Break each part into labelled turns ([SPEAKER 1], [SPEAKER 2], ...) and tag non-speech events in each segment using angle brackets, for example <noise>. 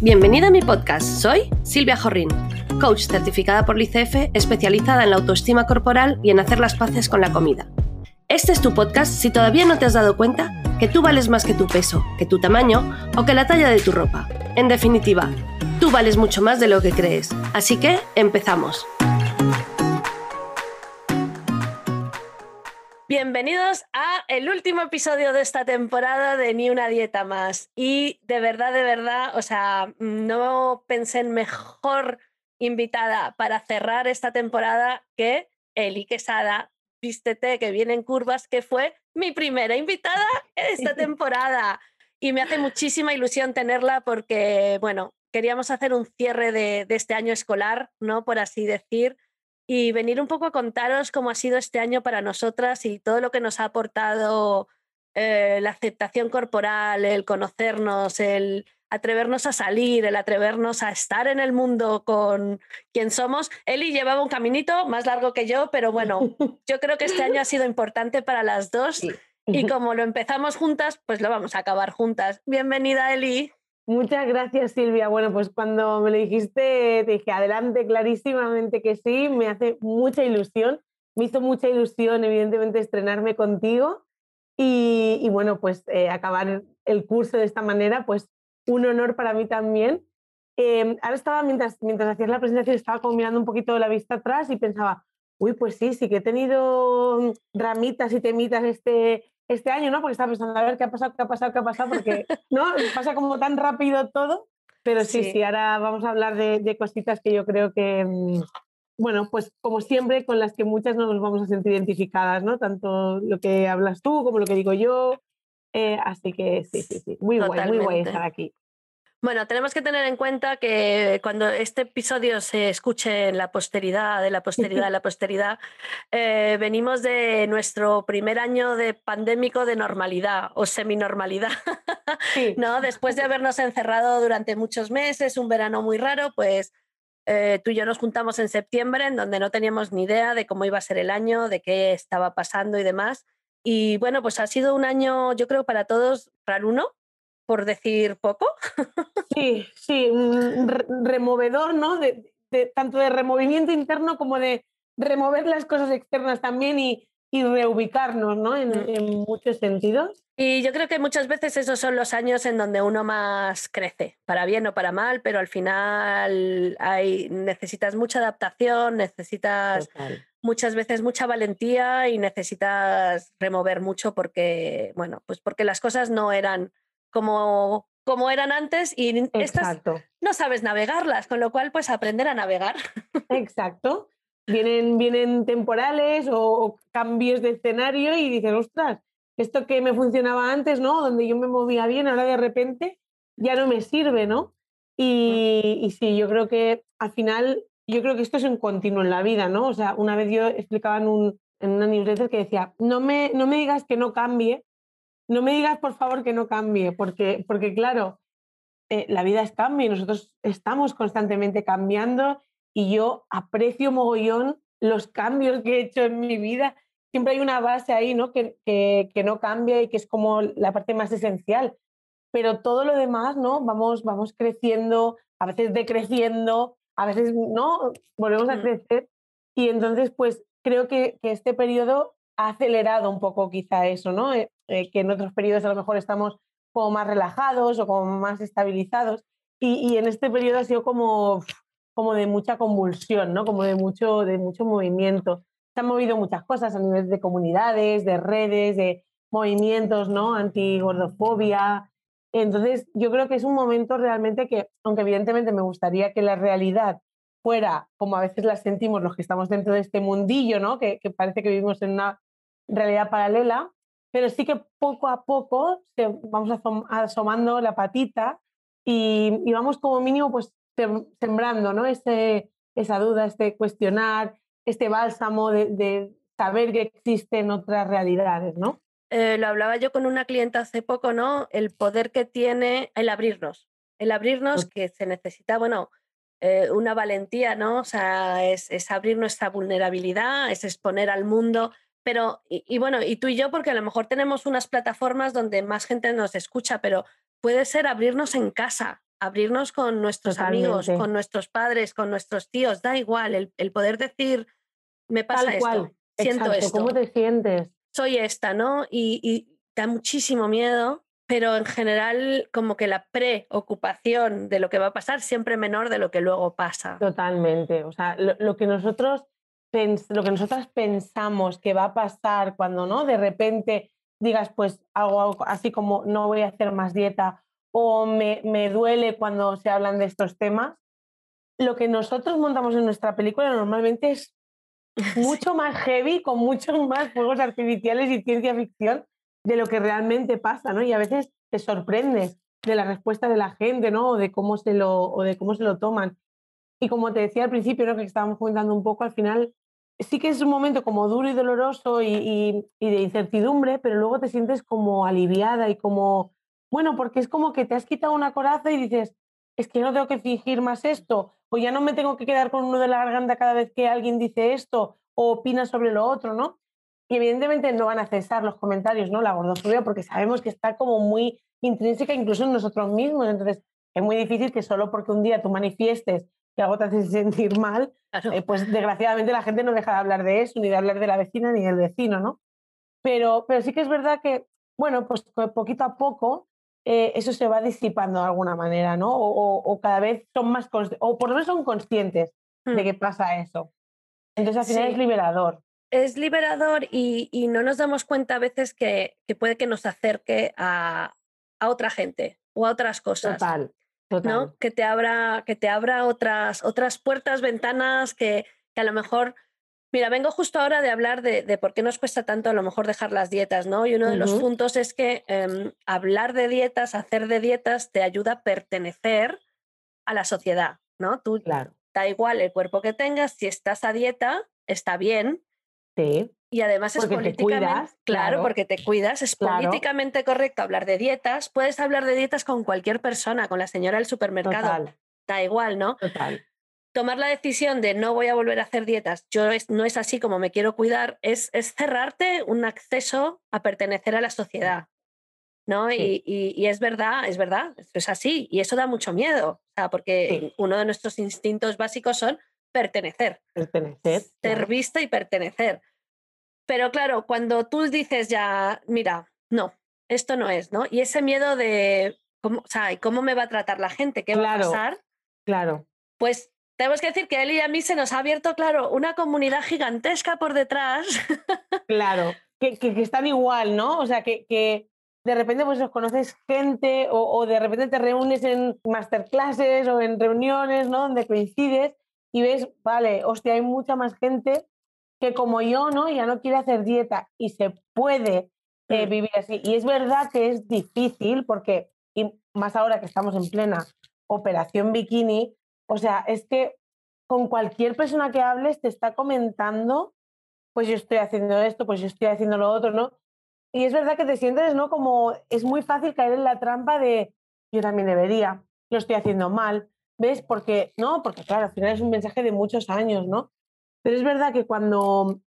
[SPEAKER 1] Bienvenida a mi podcast. Soy Silvia Jorrín, coach certificada por l'ICF, especializada en la autoestima corporal y en hacer las paces con la comida. Este es tu podcast si todavía no te has dado cuenta que tú vales más que tu peso, que tu tamaño o que la talla de tu ropa. En definitiva, tú vales mucho más de lo que crees. Así que empezamos. Bienvenidos a el último episodio de esta temporada de Ni una dieta más. Y de verdad, de verdad, o sea, no pensé en mejor invitada para cerrar esta temporada que Eli Quesada, vístete que viene en curvas, que fue mi primera invitada esta <laughs> temporada. Y me hace muchísima ilusión tenerla porque, bueno, queríamos hacer un cierre de, de este año escolar, ¿no? Por así decir y venir un poco a contaros cómo ha sido este año para nosotras y todo lo que nos ha aportado eh, la aceptación corporal, el conocernos, el atrevernos a salir, el atrevernos a estar en el mundo con quien somos. Eli llevaba un caminito más largo que yo, pero bueno, <laughs> yo creo que este año ha sido importante para las dos y <laughs> como lo empezamos juntas, pues lo vamos a acabar juntas. Bienvenida, Eli.
[SPEAKER 2] Muchas gracias, Silvia. Bueno, pues cuando me lo dijiste, te dije adelante, clarísimamente que sí, me hace mucha ilusión. Me hizo mucha ilusión, evidentemente, estrenarme contigo y, bueno, pues eh, acabar el curso de esta manera, pues un honor para mí también. Em, ahora estaba, mientras, mientras hacías la presentación, estaba como mirando un poquito la vista atrás y pensaba, uy, pues sí, sí que he tenido ramitas y temitas este, este año, ¿no? Porque estaba pensando, a ver qué ha pasado, qué ha pasado, qué ha pasado, porque <laughs> ¿no? pasa como tan rápido todo. Pero sí, sí, ahora vamos a hablar de, cositas que yo creo que, mm, bueno, pues como siempre, con las que muchas no nos vamos a sentir identificadas, ¿no? Tanto lo que hablas tú como lo que digo yo. Eh, así que sí, sí, sí, muy guay, muy guay estar aquí.
[SPEAKER 1] Bueno, tenemos que tener en cuenta que cuando este episodio se escuche en la posteridad, de la posteridad, de la posteridad, eh, venimos de nuestro primer año de pandémico de normalidad o seminormalidad. <laughs> ¿no? Después de habernos encerrado durante muchos meses, un verano muy raro, pues eh, tú y yo nos juntamos en septiembre, en donde no teníamos ni idea de cómo iba a ser el año, de qué estaba pasando y demás. Y bueno, pues ha sido un año, yo creo, para todos raro uno, por decir poco.
[SPEAKER 2] Sí, sí, un removedor, ¿no? De, tanto de removimiento interno como de remover las cosas externas también y, y reubicarnos, ¿no? En, mm. en, muchos sentidos.
[SPEAKER 1] Y yo creo que muchas veces esos son los años en donde uno más crece, para bien o para mal, pero al final hay, necesitas mucha adaptación, necesitas muchas veces mucha valentía y necesitas remover mucho porque, bueno, pues porque las cosas no eran como, como eran antes y estas no sabes navegarlas, con lo cual pues aprender a navegar.
[SPEAKER 2] Exacto. Vienen, vienen temporales o, cambios de escenario y dices, ostras, esto que me funcionaba antes, ¿no? Donde yo me movía bien, ahora de repente ya no me sirve, ¿no? Y, y sí, yo creo que al final, yo creo que esto es un continuo en la vida, ¿no? O sea, una vez yo explicaba en, un, en una newsletter que decía, no me, no me digas que no cambie, no me digas por favor que no cambie, porque, porque claro, eh, la vida es cambio y nosotros estamos constantemente cambiando y yo aprecio mogollón los cambios que he hecho en mi vida. Siempre hay una base ahí ¿no? Que, que, no cambia y que es como la parte más esencial. Pero todo lo demás, ¿no? Vamos, vamos creciendo, a veces decreciendo, a veces no, volvemos a mm. crecer. Y entonces, pues creo que, que este periodo ha acelerado un poco quizá eso, ¿no? Eh, eh, que en otros periodos a lo mejor estamos como más relajados o como más estabilizados. Y, en este periodo ha sido como, como de mucha convulsión, ¿no? Como de mucho, de mucho movimiento. Se han movido muchas cosas a nivel de comunidades, de redes, de movimientos, ¿no? Antigordofobia. Entonces, yo creo que es un momento realmente que, aunque evidentemente me gustaría que la realidad fuera como a veces la sentimos los que estamos dentro de este mundillo, ¿no? Que, que parece que vivimos en una realidad paralela, pero sí que poco a poco vamos asomando la patita y, vamos como mínimo pues sembrando ¿no? Ese, esa duda, este cuestionar, este bálsamo de, saber que existen otras realidades, ¿no?
[SPEAKER 1] Eh, lo hablaba yo con una clienta hace poco, ¿no? El poder que tiene el abrirnos, el abrirnos que se necesita, bueno, eh, una valentía, ¿no? O sea, es, es, abrir nuestra vulnerabilidad, es exponer al mundo pero, y, bueno, y tú y yo, porque a lo mejor tenemos unas plataformas donde más gente nos escucha, pero puede ser abrirnos en casa, abrirnos con nuestros amigos, con nuestros padres, con nuestros tíos, da igual, el, poder decir, me pasa esto, siento esto.
[SPEAKER 2] ¿Cómo te sientes?
[SPEAKER 1] Soy esta, ¿no? Y, da muchísimo miedo, pero en general como que la preocupación de lo que va a pasar siempre menor de lo que luego pasa.
[SPEAKER 2] Totalmente, o sea, lo, que nosotros lo que nosotras pensamos que va a pasar cuando no de repente digas pues hago algo así como no voy a hacer más dieta o me, me duele cuando se hablan de estos temas, lo que nosotros montamos en nuestra película normalmente es <laughs> mucho más heavy, con muchos más juegos artificiales y ciencia ficción de lo que realmente pasa, ¿no? Y a veces te sorprendes de la respuesta de la gente, ¿no? O de cómo se lo, o de cómo se lo toman. Y como te decía al principio, ¿no? que estábamos comentando un poco, al final sí que es un momento como duro y doloroso y, y de incertidumbre, pero luego te sientes como aliviada y como bueno, porque es como que te has quitado una coraza y dices, es que no tengo que fingir más esto, o ya no me tengo que quedar con uno de la garganta cada vez que alguien dice esto o opina sobre lo otro, ¿no? Y evidentemente no van a cesar los comentarios, ¿no? La gordofobia, porque sabemos que está como muy intrínseca incluso en nosotros mismos. Entonces, es muy difícil que solo porque un día tú manifiestes que algo te hace sentir mal, eh, pues desgraciadamente la gente no deja de hablar de eso, ni de hablar de la vecina ni del vecino, ¿no? Pero, pero sí que es verdad que, bueno, pues poquito a poco eh, eso se va disipando de alguna manera, ¿no? O, cada vez son más, o por lo menos son conscientes de hmm. que pasa eso. Entonces al final es liberador.
[SPEAKER 1] Es liberador y, no nos damos cuenta a veces que, puede que nos acerque a, otra gente o a otras cosas.
[SPEAKER 2] Total.
[SPEAKER 1] ¿No? Que te abra, que te abra otras, otras puertas, ventanas que, que a lo mejor Mira, vengo justo ahora de hablar de, por qué nos cuesta tanto a lo mejor dejar las dietas, ¿no? Y uno de los puntos es que em, hablar de dietas, hacer de dietas, te ayuda a pertenecer a la sociedad, ¿no? Tú,
[SPEAKER 2] claro.
[SPEAKER 1] da igual el cuerpo que tengas, si estás a dieta, está bien.
[SPEAKER 2] Sí.
[SPEAKER 1] Y además es políticamente, claro, porque te cuidas, es políticamente correcto hablar de dietas. Puedes hablar de dietas con cualquier persona, con la señora del supermercado. Da igual, ¿no?
[SPEAKER 2] Total
[SPEAKER 1] tomar la decisión de no voy a volver a hacer dietas, yo no es así como me quiero cuidar, es, es cerrarte un acceso a pertenecer a la sociedad. ¿no? Y, es verdad, es verdad, es así. Y eso da mucho miedo, porque uno de nuestros instintos básicos son pertenecer.
[SPEAKER 2] Pertenecer.
[SPEAKER 1] Ser vista y pertenecer. Pero claro, cuando tú dices ya, mira, no, esto no es, ¿no? Y ese miedo de, ¿cómo, o ¿cómo me va a tratar la gente? ¿Qué va a pasar?
[SPEAKER 2] Claro.
[SPEAKER 1] Pues tenemos que decir que él y a mí se nos ha abierto, claro, una comunidad gigantesca por detrás.
[SPEAKER 2] Claro, que, que, están igual, ¿no? O sea, que, que de repente pues os conoces gente o, de repente te reúnes en masterclasses o en reuniones, ¿no? Donde coincides y ves, vale, hostia, hay mucha más gente que como yo, ¿no? Ya no quiere hacer dieta y se puede eh, mm. vivir así. Y es verdad que es difícil porque, y más ahora que estamos en plena operación bikini, o sea, es que con cualquier persona que hables te está comentando, pues yo estoy haciendo esto, pues yo estoy haciendo lo otro, ¿no? Y es verdad que te sientes, ¿no? Como es muy fácil caer en la trampa de yo también debería, lo estoy haciendo mal, ¿ves? Porque, no, porque claro, al final es un mensaje de muchos años, ¿no? Pero es verdad que cuando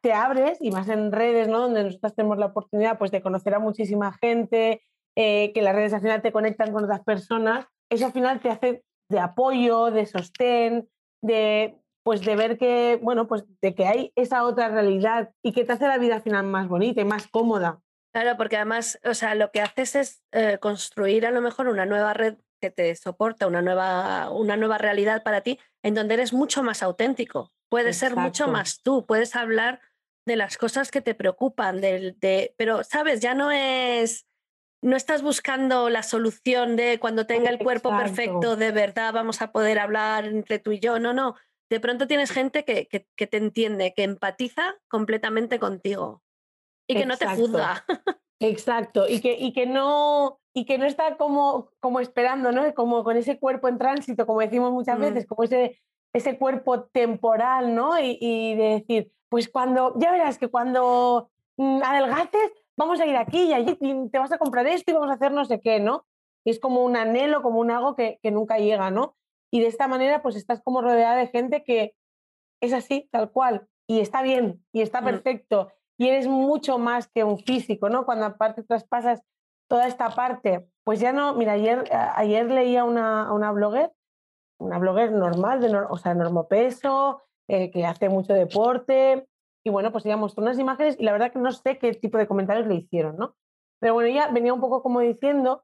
[SPEAKER 2] te abres, y más en redes, ¿no? Donde nosotros tenemos la oportunidad pues, de conocer a muchísima gente, eh, que las redes al final te conectan con otras personas, eso al final te hace de apoyo, de sostén, de pues de ver que, bueno, pues de que hay esa otra realidad y que te hace la vida al final más bonita y más cómoda.
[SPEAKER 1] Claro, porque además, o sea, lo que haces es eh, construir a lo mejor una nueva red que te soporta, una nueva, una nueva realidad para ti, en donde eres mucho más auténtico. Puedes ser mucho más tú, puedes hablar de las cosas que te preocupan, de, pero, ¿sabes? Ya no es no estás buscando la solución de cuando tenga el cuerpo perfecto, de verdad vamos a poder hablar entre tú y yo. No, no. De pronto tienes gente que, que, te entiende, que empatiza completamente contigo y que no te juzga. <laughs>
[SPEAKER 2] Exacto, y que, y que, no, y que no está como, como esperando, ¿no? Como con ese cuerpo en tránsito, como decimos muchas mm. veces, como ese, ese cuerpo temporal, ¿no? Y, y, de decir, pues cuando, ya verás que cuando mm, adelgaces, vamos a ir aquí y allí, te vas a comprar esto y vamos a hacer no sé qué, ¿no? Y es como un anhelo, como un algo que, nunca llega, ¿no? Y de esta manera, pues estás como rodeada de gente que es así, tal cual, y está bien, y está mm. perfecto, y eres mucho más que un físico, ¿no? Cuando aparte traspasas toda esta parte, pues ya no, mira, ayer, ayer leía una, una blogger, una blogger normal, de, o sea, normopeso, eh, que hace mucho deporte, y bueno, pues ella mostró unas imágenes y la verdad que no sé qué tipo de comentarios le hicieron, ¿no? Pero bueno, ella venía un poco como diciendo,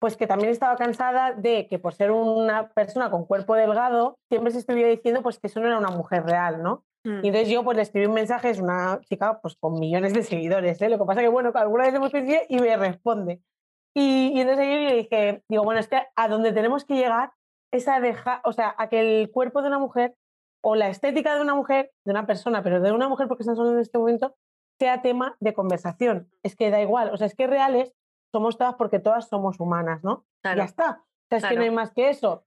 [SPEAKER 2] pues que también estaba cansada de que por ser una persona con cuerpo delgado, siempre se estuviera diciendo pues que eso no era una mujer real, ¿no? Mm. Y entonces yo pues le escribí un mensaje, es una chica pues con millones de seguidores, ¿eh? Lo que pasa que bueno, alguna vez hemos coincidido y me responde. Y, y entonces yo le dije, digo, bueno, es que a donde tenemos que llegar es a dejar, o sea, a que el cuerpo de una mujer o la estética de una mujer, de una persona, pero de una mujer porque están solo en este momento, sea tema de conversación. Es que da igual, o sea, es que reales somos todas porque todas somos humanas, ¿no? Ya está. O sea, es que no hay más que eso.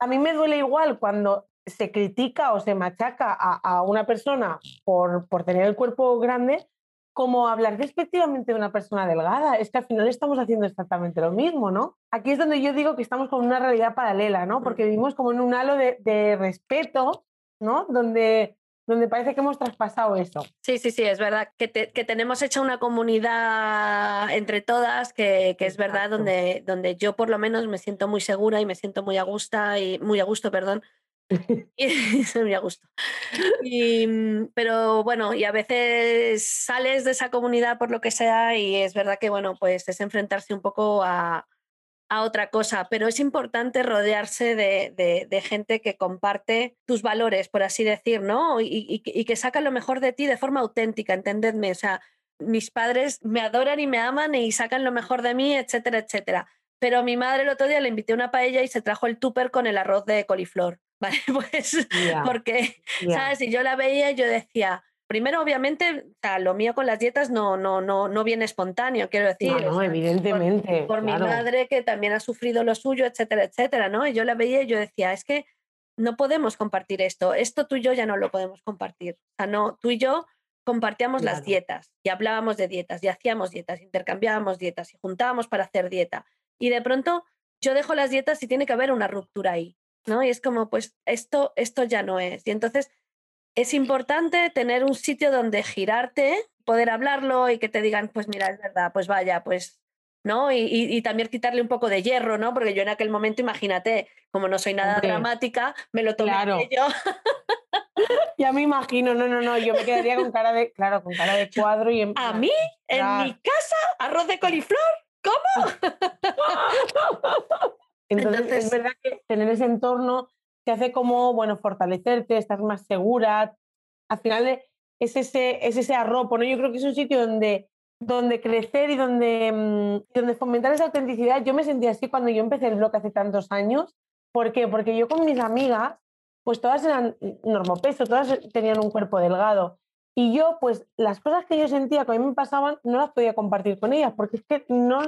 [SPEAKER 2] A mí me duele igual cuando se critica o se machaca a, una persona por, por, tener el cuerpo grande, como hablar despectivamente de una persona delgada. Es que al final estamos haciendo exactamente lo mismo, ¿no? Aquí es donde yo digo que estamos con una realidad paralela, ¿no? Porque vivimos como en un halo de, de respeto, ¿no? Donde donde parece que hemos traspasado eso.
[SPEAKER 1] Sí, sí, sí, es verdad que, que tenemos hecha una comunidad entre todas, que, que es verdad, donde, donde yo por lo menos me siento muy segura y me siento muy a gusto, y muy a gusto, perdón. <laughs> y, muy a gusto. Y, mm, pero bueno, y a veces sales de esa comunidad por lo que sea y es verdad que bueno, pues es enfrentarse un poco a, a otra cosa, pero es importante rodearse de, gente que comparte tus valores, por así decir, ¿no? Y, que saca lo mejor de ti de forma auténtica, entendedme. O sea, mis padres me adoran y me aman y sacan lo mejor de mí, etcétera, etcétera. Pero mi madre el otro día le invité una paella y se trajo el tupper con el arroz de coliflor, ¿vale? <laughs> Pues porque, ¿sabes? Y yo la veía y yo decía, primero, obviamente, lo mío con las dietas no, no, no, no viene espontáneo, quiero decir.
[SPEAKER 2] No, evidentemente.
[SPEAKER 1] Por, mi madre que también ha sufrido lo suyo, etcétera, etcétera, ¿no? Y yo la veía y yo decía, es que no podemos compartir esto, esto tú y yo ya no lo podemos compartir. O sea, no, tú y yo compartíamos las dietas y hablábamos de dietas y hacíamos dietas, intercambiábamos dietas y juntábamos para hacer dieta. Y de pronto yo dejo las dietas y tiene que haber una ruptura ahí, ¿no? Y es como, pues esto, esto ya no es. Y entonces es importante tener un sitio donde girarte, poder hablarlo y que te digan, pues mira, es verdad, pues vaya, pues, ¿no? Y, también quitarle un poco de hierro, ¿no? Porque yo en aquel momento, imagínate, como no soy nada dramática, me lo tomé
[SPEAKER 2] claro.
[SPEAKER 1] yo. <laughs>
[SPEAKER 2] ya me imagino, no, no, no, yo me quedaría con cara de, claro, con cara de <laughs> cuadro y en...
[SPEAKER 1] ¿A mí? ¿En mi casa? ¿Arroz de coliflor? ¿Cómo? <laughs>
[SPEAKER 2] Entonces, es verdad que tener ese entorno te hace como, bueno, fortalecerte, estás más segura. Al final es ese, es ese arropo, ¿no? Yo creo que es un sitio donde, donde crecer y donde, mm, donde fomentar esa autenticidad. Yo me sentía así cuando yo empecé el blog hace tantos años. ¿Por qué? Porque yo con mis amigas, pues todas eran normopeso, todas tenían un cuerpo delgado. Y yo, pues las cosas que yo sentía que a mí me pasaban, no las podía compartir con ellas, porque es que no,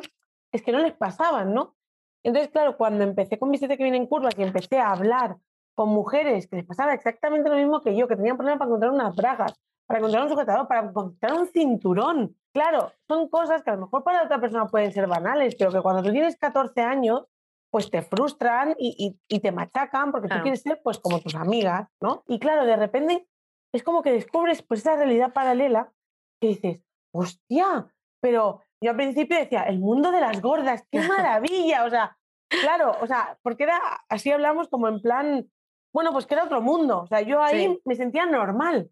[SPEAKER 2] es que no les pasaban, ¿no? Entonces, claro, cuando empecé con Visite que viene en curvas y empecé a hablar con mujeres que les pasaba exactamente lo mismo que yo, que tenían problemas para encontrar unas bragas, para encontrar un sujetador, para encontrar un cinturón. Claro, son cosas que a lo mejor para otra persona pueden ser banales, pero que cuando tú tienes 14 años, pues te frustran y, te machacan porque tú quieres ser pues como tus amigas, ¿no? Y claro, de repente es como que descubres pues esa realidad paralela que dices, hostia, pero yo al principio decía, el mundo de las gordas, qué <laughs> maravilla, o sea, claro, o sea, porque era, así hablamos como en plan, bueno, pues que era otro mundo, o sea, yo ahí me sentía normal.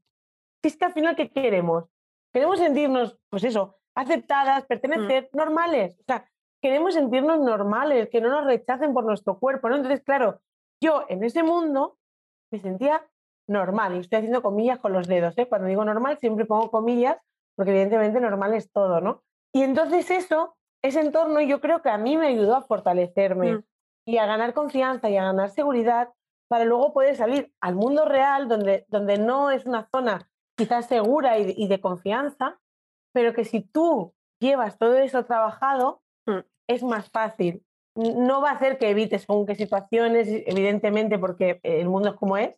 [SPEAKER 2] Es que al final, ¿qué queremos? Queremos sentirnos, pues eso, aceptadas, mm. pertenecer, normales, o sea, queremos sentirnos normales, que no nos rechacen por nuestro cuerpo, ¿no? Entonces, claro, yo en ese mundo me sentía normal, y estoy haciendo comillas con los dedos, ¿eh? Cuando digo normal siempre pongo comillas, porque evidentemente normal es todo, ¿no? Y entonces eso, ese entorno yo creo que a mí me ayudó a fortalecerme mm. y a ganar confianza y a ganar seguridad para luego poder salir al mundo real donde, donde no es una zona quizás segura y, de confianza, pero que si tú llevas todo eso trabajado, mm. es más fácil. No va a hacer que evites según qué situaciones, evidentemente, porque el mundo es como es,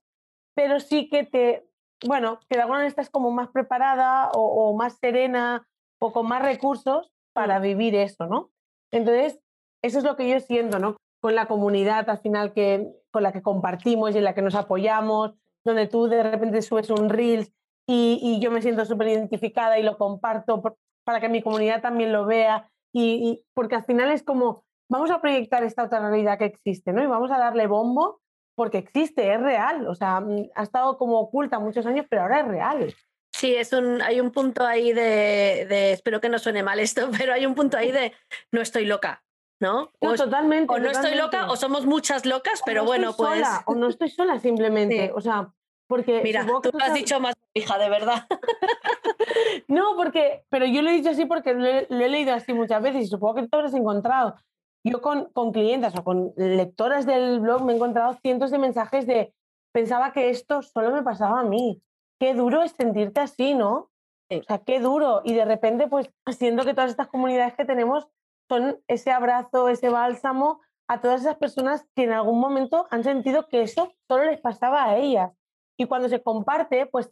[SPEAKER 2] pero sí que te, bueno, que de alguna manera estás como más preparada o más serena o con más recursos para vivir eso, ¿no? Entonces, eso es lo que yo siento, ¿no? Con la comunidad al final que, con la que compartimos y en la que nos apoyamos, donde tú de repente subes un Reels y, yo me siento súper identificada y lo comparto para que mi comunidad también lo vea y, porque al final es como, vamos a proyectar esta otra realidad que existe, ¿no? Y vamos a darle bombo porque existe, es real, o sea, mm, ha estado como oculta muchos años, pero ahora es real.
[SPEAKER 1] Sí, es un, hay un punto ahí de, espero que no suene mal esto, <laughs> pero hay un punto ahí de no estoy loca, ¿no?
[SPEAKER 2] O, totalmente.
[SPEAKER 1] O no estoy loca, o somos muchas locas, pero bueno, pues.
[SPEAKER 2] o no estoy sola simplemente. O sea, porque.
[SPEAKER 1] Mira, tú, lo has dicho más hija, de verdad. <laughs>
[SPEAKER 2] no, porque. Pero yo lo he dicho así porque lo he, leído así muchas veces y supongo que tú lo has encontrado. Yo con, con clientas o con lectoras del blog me he encontrado cientos de mensajes de pensaba que esto solo me pasaba a mí. Qué duro es sentirte así, ¿no? O sea, qué duro. Y de repente, pues, siento que todas estas comunidades que tenemos son ese abrazo, ese bálsamo a todas esas personas que en algún momento han sentido que eso solo les pasaba a ellas. Y cuando se comparte, pues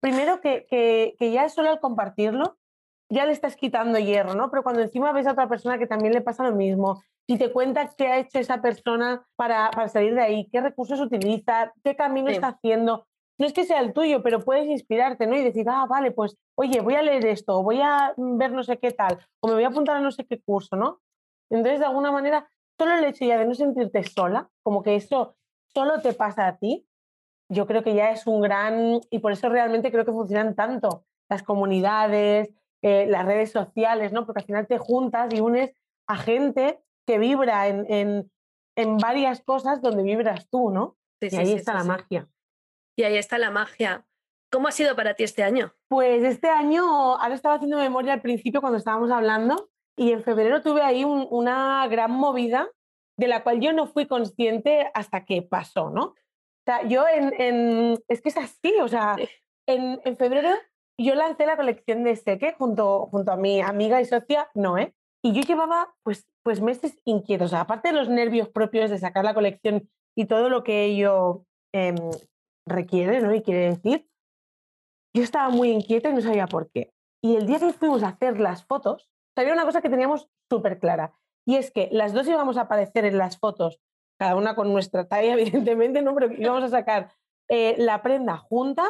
[SPEAKER 2] primero que, que, que ya solo al compartirlo, ya le estás quitando hierro, ¿no? Pero cuando encima ves a otra persona que también le pasa lo mismo y te cuenta qué ha hecho esa persona para, para salir de ahí, qué recursos utiliza, qué camino está haciendo, no es que sea el tuyo, pero puedes inspirarte, ¿no? Y decir, ah, vale, pues, oye, voy a leer esto, voy a ver no sé qué tal, o me voy a apuntar a no sé qué curso, ¿no? Entonces, de alguna manera, solo el hecho ya de no sentirte sola, como que eso solo te pasa a ti, yo creo que ya es un gran, y por eso realmente creo que funcionan tanto las comunidades, eh, las redes sociales, ¿no? Porque al final te juntas y unes a gente que vibra en, en, en varias cosas donde vibras tú, ¿no? y ahí está la magia.
[SPEAKER 1] Y ahí está la magia. ¿Cómo ha sido para ti este año?
[SPEAKER 2] Pues este año, ahora estaba haciendo memoria al principio cuando estábamos hablando y en febrero tuve ahí una gran movida de la cual yo no fui consciente hasta que pasó, ¿no? O sea, yo en, es que es así, o sea, en, en, febrero yo lancé la colección de Seque junto, junto a mi amiga y socia Noé y yo llevaba pues, pues meses inquietos, o sea, aparte de los nervios propios de sacar la colección y todo lo que ello eh, requiere, ¿no? Y quiere decir, yo estaba muy inquieta y no sabía por qué. Y el día que fuimos a hacer las fotos, había una cosa que teníamos súper clara, y es que las dos íbamos a aparecer en las fotos, cada una con nuestra talla, <laughs> evidentemente, ¿no? Pero íbamos a sacar eh, la prenda junta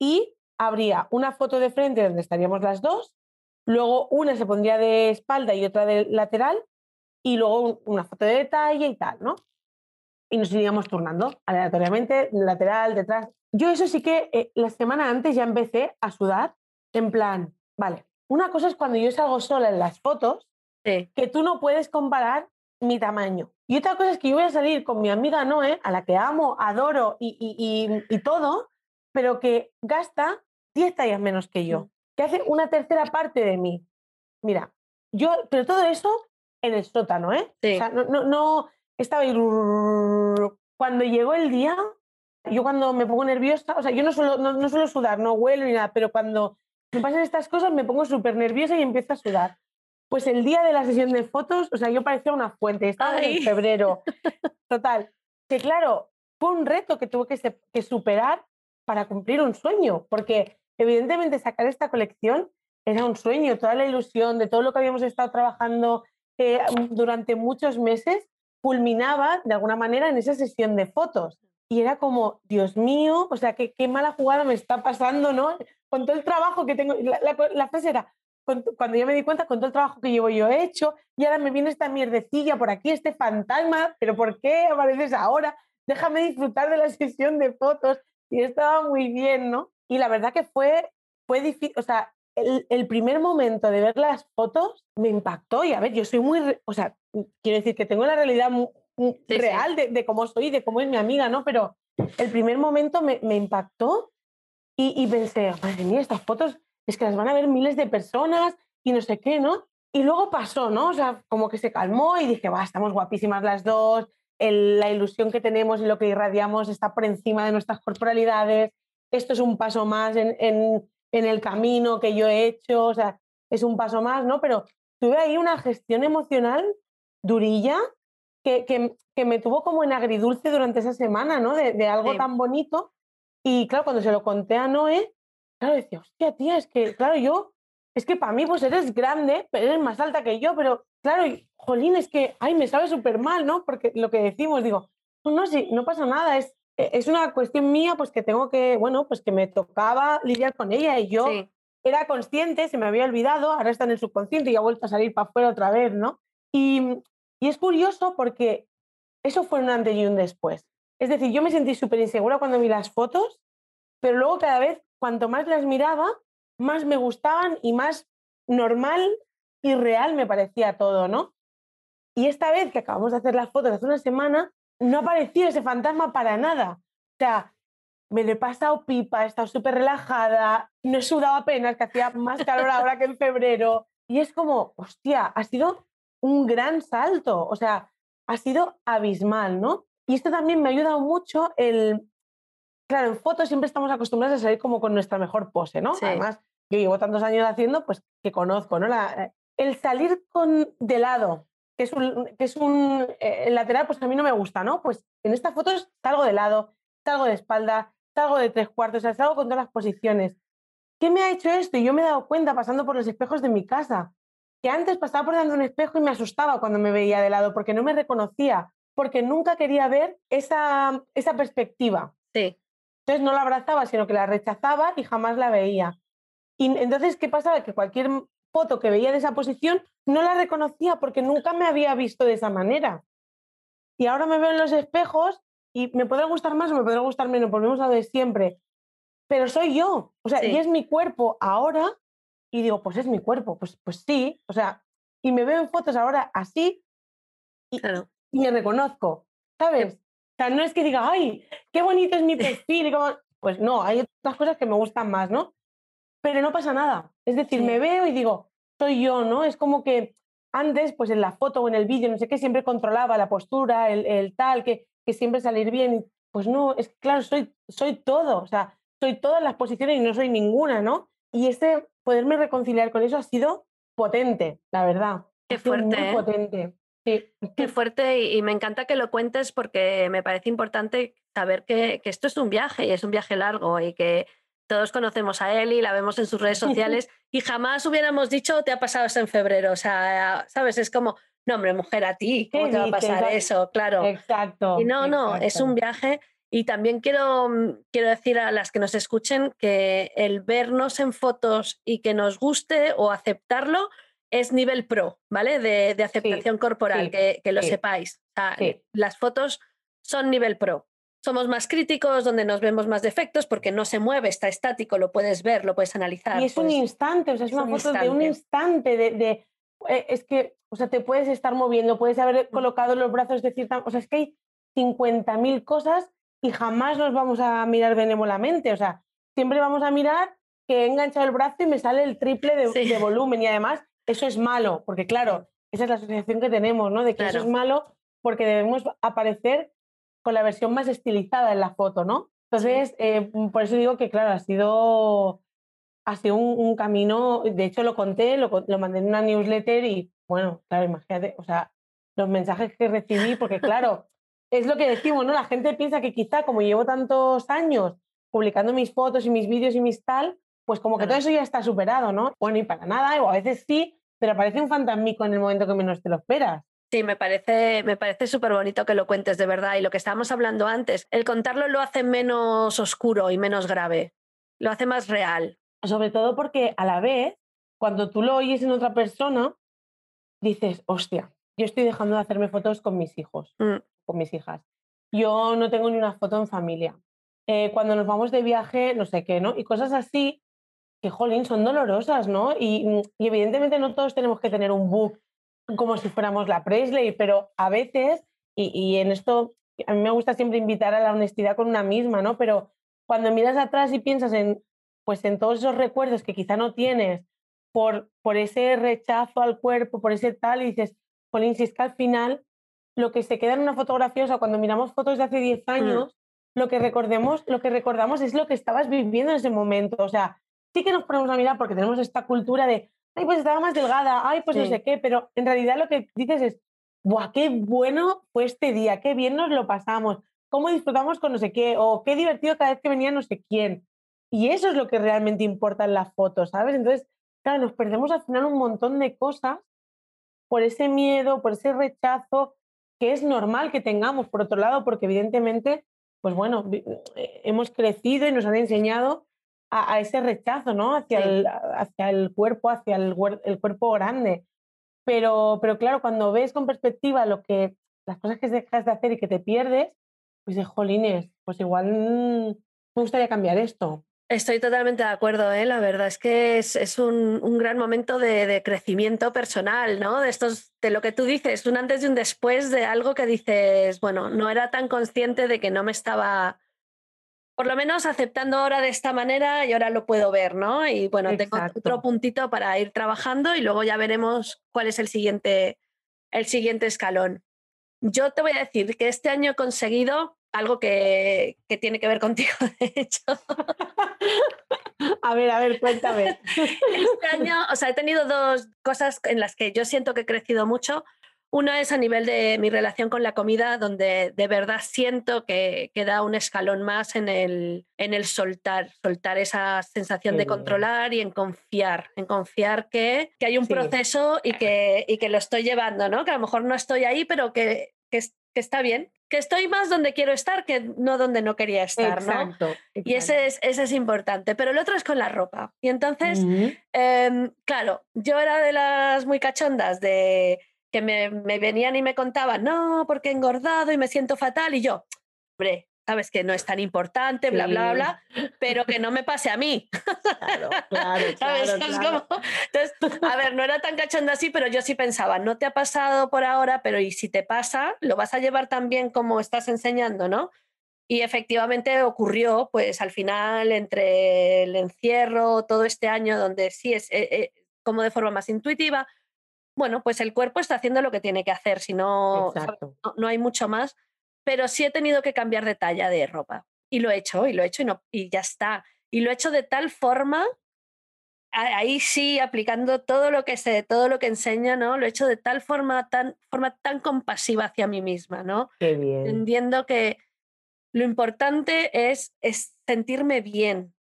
[SPEAKER 2] y habría una foto de frente donde estaríamos las dos, luego una se pondría de espalda y otra de lateral, y luego una foto de detalle y tal, ¿no? Y nos iríamos turnando aleatoriamente, lateral, detrás. Yo eso sí que eh, la semana antes ya empecé a sudar, en plan, vale, una cosa es cuando yo salgo sola en las fotos, que tú no puedes comparar mi tamaño. Y otra cosa es que yo voy a salir con mi amiga Noé, a la que amo, adoro y, y, y, todo, pero que gasta 10 tallas menos que yo, mm. que hace una tercera parte de mí. Mira, yo, pero todo eso en el sótano, ¿eh? O sea, no, no, no, estaba ahí. Cuando llegó el día, yo cuando me pongo nerviosa, o sea, yo no suelo, no, suelo sudar, no huelo ni nada, pero cuando me pasan estas cosas me pongo súper nerviosa y empiezo a sudar. Pues el día de la sesión de fotos, o sea, yo parecía una fuente, estaba en febrero. Total. Que claro, fue un reto que tuve que, que superar para cumplir un sueño, porque evidentemente sacar esta colección era un sueño, toda la ilusión de todo lo que habíamos estado trabajando eh, durante muchos meses culminaba de alguna manera en esa sesión de fotos. Y era como, Dios mío, o sea, qué, qué mala jugada me está pasando, ¿no? Con todo el trabajo que tengo. La, la, frase era, cuando yo me di cuenta, con todo el trabajo que llevo yo hecho, y ahora me viene esta mierdecilla por aquí, este fantasma, pero ¿por qué apareces ahora? Déjame disfrutar de la sesión de fotos. Y estaba muy bien, ¿no? Y la verdad que fue, fue difícil, o sea, el, primer momento de ver las fotos me impactó y a ver, yo soy muy, o sea, quiero decir que tengo la realidad real De, cómo soy, de cómo es mi amiga, ¿no? Pero el primer momento me, impactó y, y, pensé, madre mía, estas fotos es que las van a ver miles de personas y no sé qué, ¿no? Y luego pasó, ¿no? O sea, como que se calmó y dije, va, estamos guapísimas las dos, la ilusión que tenemos y lo que irradiamos está por encima de nuestras corporalidades, esto es un paso más en, en el camino que yo he hecho, o sea, es un paso más, ¿no? Pero tuve ahí una gestión emocional durilla que, que, me tuvo como en agridulce durante esa semana, ¿no? De, algo tan bonito. Y claro, cuando se lo conté a Noé, claro, decía, hostia, tía, es que, claro, yo, es que para mí, pues eres grande, pero eres más alta que yo, pero claro, jolín, es que, ay, me sabe súper mal, ¿no? Porque lo que decimos, digo, no, no, sí, no pasa nada, es, es una cuestión mía, pues que tengo que, bueno, pues que me tocaba lidiar con ella y yo era consciente, se me había olvidado, ahora está en el subconsciente y ha vuelto a salir para afuera otra vez, ¿no? Y, y es curioso porque eso fue un antes y un después. Es decir, yo me sentí súper insegura cuando vi las fotos, pero luego cada vez, cuanto más las miraba, más me gustaban y más normal y real me parecía todo, ¿no? Y esta vez que acabamos de hacer las fotos hace una semana, no apareció ese fantasma para nada. O sea, me lo he pasado pipa, he estado súper relajada, no he sudado apenas, que hacía más calor ahora que en febrero. Y es como, hostia, ha sido un gran salto, o sea, ha sido abismal, ¿no? Y esto también me ha ayudado mucho el... Claro, en fotos siempre estamos acostumbrados a salir como con nuestra mejor pose, ¿no? Además, yo llevo tantos años haciendo, pues que conozco, ¿no? La, el salir con de lado, que es un, que es un eh, el lateral, pues a mí no me gusta, ¿no? Pues en esta foto salgo de lado, salgo de espalda, salgo de tres cuartos, o sea, salgo con todas las posiciones. ¿Qué me ha hecho esto? Y yo me he dado cuenta pasando por los espejos de mi casa, que antes pasaba por delante de un espejo y me asustaba cuando me veía de lado, porque no me reconocía, porque nunca quería ver esa, esa perspectiva.
[SPEAKER 1] Sí.
[SPEAKER 2] Entonces no la abrazaba, sino que la rechazaba y jamás la veía. Y entonces, ¿qué pasaba? Que cualquier foto que veía de esa posición no la reconocía porque nunca me había visto de esa manera. Y ahora me veo en los espejos y me puede gustar más o me puede gustar menos, volvemos a lo de siempre, pero soy yo, o sea, y es mi cuerpo ahora y digo, pues es mi cuerpo, pues, pues sí, o sea, y me veo en fotos ahora así y, y me reconozco, ¿sabes? O sea, no es que diga, ay, qué bonito es mi <laughs> perfil, pues no, hay otras cosas que me gustan más, ¿no? Pero no pasa nada, es decir, me veo y digo, soy yo, ¿no? Es como que antes, pues en la foto o en el vídeo, no sé qué, siempre controlaba la postura, el, el tal, que que siempre salir bien. Pues no, es claro, soy, soy todo, o sea, soy todas las posiciones y no soy ninguna, ¿no? Y este poderme reconciliar con eso ha sido potente, la verdad.
[SPEAKER 1] Qué fuerte.
[SPEAKER 2] Muy
[SPEAKER 1] ¿eh?
[SPEAKER 2] potente. Sí.
[SPEAKER 1] Qué fuerte y, me encanta que lo cuentes porque me parece importante saber que, que, esto es un viaje y es un viaje largo y que todos conocemos a Eli, la vemos en sus redes <laughs> sociales y jamás hubiéramos dicho te ha pasado eso en febrero. O sea, ¿sabes? Es como, no, hombre, mujer, a ti, ¿cómo te va a pasar eso? Claro.
[SPEAKER 2] Exacto.
[SPEAKER 1] Y no, no, es un viaje. Y también quiero, mm, quiero decir a las que nos escuchen que el vernos en fotos y que nos guste o aceptarlo es nivel pro, ¿vale? De, aceptación corporal, que, lo sepáis. las fotos son nivel pro. Somos más críticos, donde nos vemos más defectos, porque no se mueve, está estático, lo puedes ver, lo puedes analizar.
[SPEAKER 2] Y es un instante, o sea, es, una foto de un instante, de, eh, es que, o sea, te puedes estar moviendo, puedes haber mm. colocado los brazos de cierta, o sea, es que hay 50.000 cosas y jamás nos vamos a mirar benévolamente, o sea, siempre vamos a mirar que he enganchado el brazo y me sale el triple de, volumen y además eso es malo, porque claro, esa es la asociación que tenemos, ¿no? De que eso es malo porque debemos aparecer con la versión más estilizada en la foto, ¿no? Entonces, eh, por eso digo que, claro, ha sido ha sido un, camino, de hecho lo conté, lo, mandé en una newsletter y bueno, claro, imagínate, o sea, los mensajes que recibí, porque claro, <laughs> es lo que decimos, ¿no? La gente piensa que quizá como llevo tantos años publicando mis fotos y mis vídeos y mis tal, pues como que todo eso ya está superado, ¿no? Bueno, y para nada, o a veces sí, pero aparece un fantasmico en el momento que menos te lo esperas.
[SPEAKER 1] Sí, me parece, me parece súper bonito que lo cuentes de verdad. Y lo que estábamos hablando antes, el contarlo lo hace menos oscuro y menos grave, lo hace más real.
[SPEAKER 2] Sobre todo porque a la vez, cuando tú lo oyes en otra persona, dices, hostia, yo estoy dejando de hacerme fotos con mis hijos, mm. con mis hijas. Yo no tengo ni una foto en familia. Eh, cuando nos vamos de viaje, no sé qué, ¿no? Y cosas así que, jolín, son dolorosas, ¿no? Y, evidentemente no todos tenemos que tener un book como si fuéramos la Presley, pero a veces, y, y en esto a mí me gusta siempre invitar a la honestidad con una misma, ¿no? Pero cuando miras atrás y piensas en pues en todos esos recuerdos que quizá no tienes por, por ese rechazo al cuerpo, por ese tal, y dices, Colin, si es que al final lo que se queda en una fotografía, o sea, cuando miramos fotos de hace 10 mm. años, lo que recordemos, lo que recordamos es lo que estabas viviendo en ese momento. O sea, sí que nos ponemos a mirar porque tenemos esta cultura de, ay, pues estaba más delgada, ay, pues no sé qué, pero en realidad lo que dices es, ¡buah, qué bueno fue este día, qué bien nos lo pasamos, cómo disfrutamos con no sé qué, o qué divertido cada vez que venía no sé quién. Y eso es lo que realmente importa en las fotos, ¿sabes? Entonces, claro, nos perdemos al final un montón de cosas por ese miedo, por ese rechazo, que es normal que tengamos, por otro lado, porque evidentemente, pues bueno, eh, hemos crecido y nos han enseñado a, ese rechazo, ¿no? Hacia, el, hacia el cuerpo, hacia el, el, cuerpo grande. Pero, pero claro, cuando ves con perspectiva lo que, las cosas que dejas de hacer y que te pierdes, pues de jolines, pues igual mm, me gustaría cambiar esto.
[SPEAKER 1] Estoy totalmente de acuerdo, ¿eh? la verdad es que es, un, un, gran momento de, de, crecimiento personal, ¿no? De, estos, de lo que tú dices, un antes y un después de algo que dices, bueno, no era tan consciente de que no me estaba por lo menos aceptando ahora de esta manera y ahora lo puedo ver, ¿no? Y bueno, tengo otro puntito para ir trabajando y luego ya veremos cuál es el siguiente, el siguiente escalón. Yo te voy a decir que este año he conseguido algo que, que tiene que ver contigo, <laughs> de hecho.
[SPEAKER 2] A ver, a ver, cuéntame.
[SPEAKER 1] Este año, o sea, he tenido dos cosas en las que yo siento que he crecido mucho. Una es a nivel de mi relación con la comida, donde de verdad siento que, da un escalón más en el, en el soltar, soltar esa sensación de controlar y en confiar, en confiar que, hay un proceso y que, y que lo estoy llevando, ¿no? Que a lo mejor no estoy ahí, pero que, que, está bien, que estoy más donde quiero estar que no donde no quería estar, ¿no? Y ese es, ese es importante. Pero el otro es con la ropa. Y entonces, em, claro, yo era de las muy cachondas de que me, venían y me contaban, no, porque he engordado y me siento fatal. Y yo, hombre, sabes que no es tan importante, bla, bla, bla, pero que no me pase a mí.
[SPEAKER 2] Claro, <laughs> claro, claro,
[SPEAKER 1] Entonces, a ver, no era tan cachonda así, pero yo sí pensaba, no te ha pasado por ahora, pero y si te pasa, lo vas a llevar tan bien como estás enseñando, ¿no? Y efectivamente ocurrió, pues al final, entre el encierro, todo este año, donde sí es eh, eh, como de forma más intuitiva, bueno, pues el cuerpo está haciendo lo que tiene que hacer, si no, no, hay mucho más, pero sí he tenido que cambiar de talla de ropa. Y lo he hecho, y lo he hecho y, no, y ya está. Y lo he hecho de tal forma, ahí sí, aplicando todo lo que sé, todo lo que enseña, ¿no? Lo he hecho de tal forma, tan, forma tan compasiva hacia mí misma, ¿no?
[SPEAKER 2] Qué bien.
[SPEAKER 1] Entendiendo que lo importante es, es sentirme bien,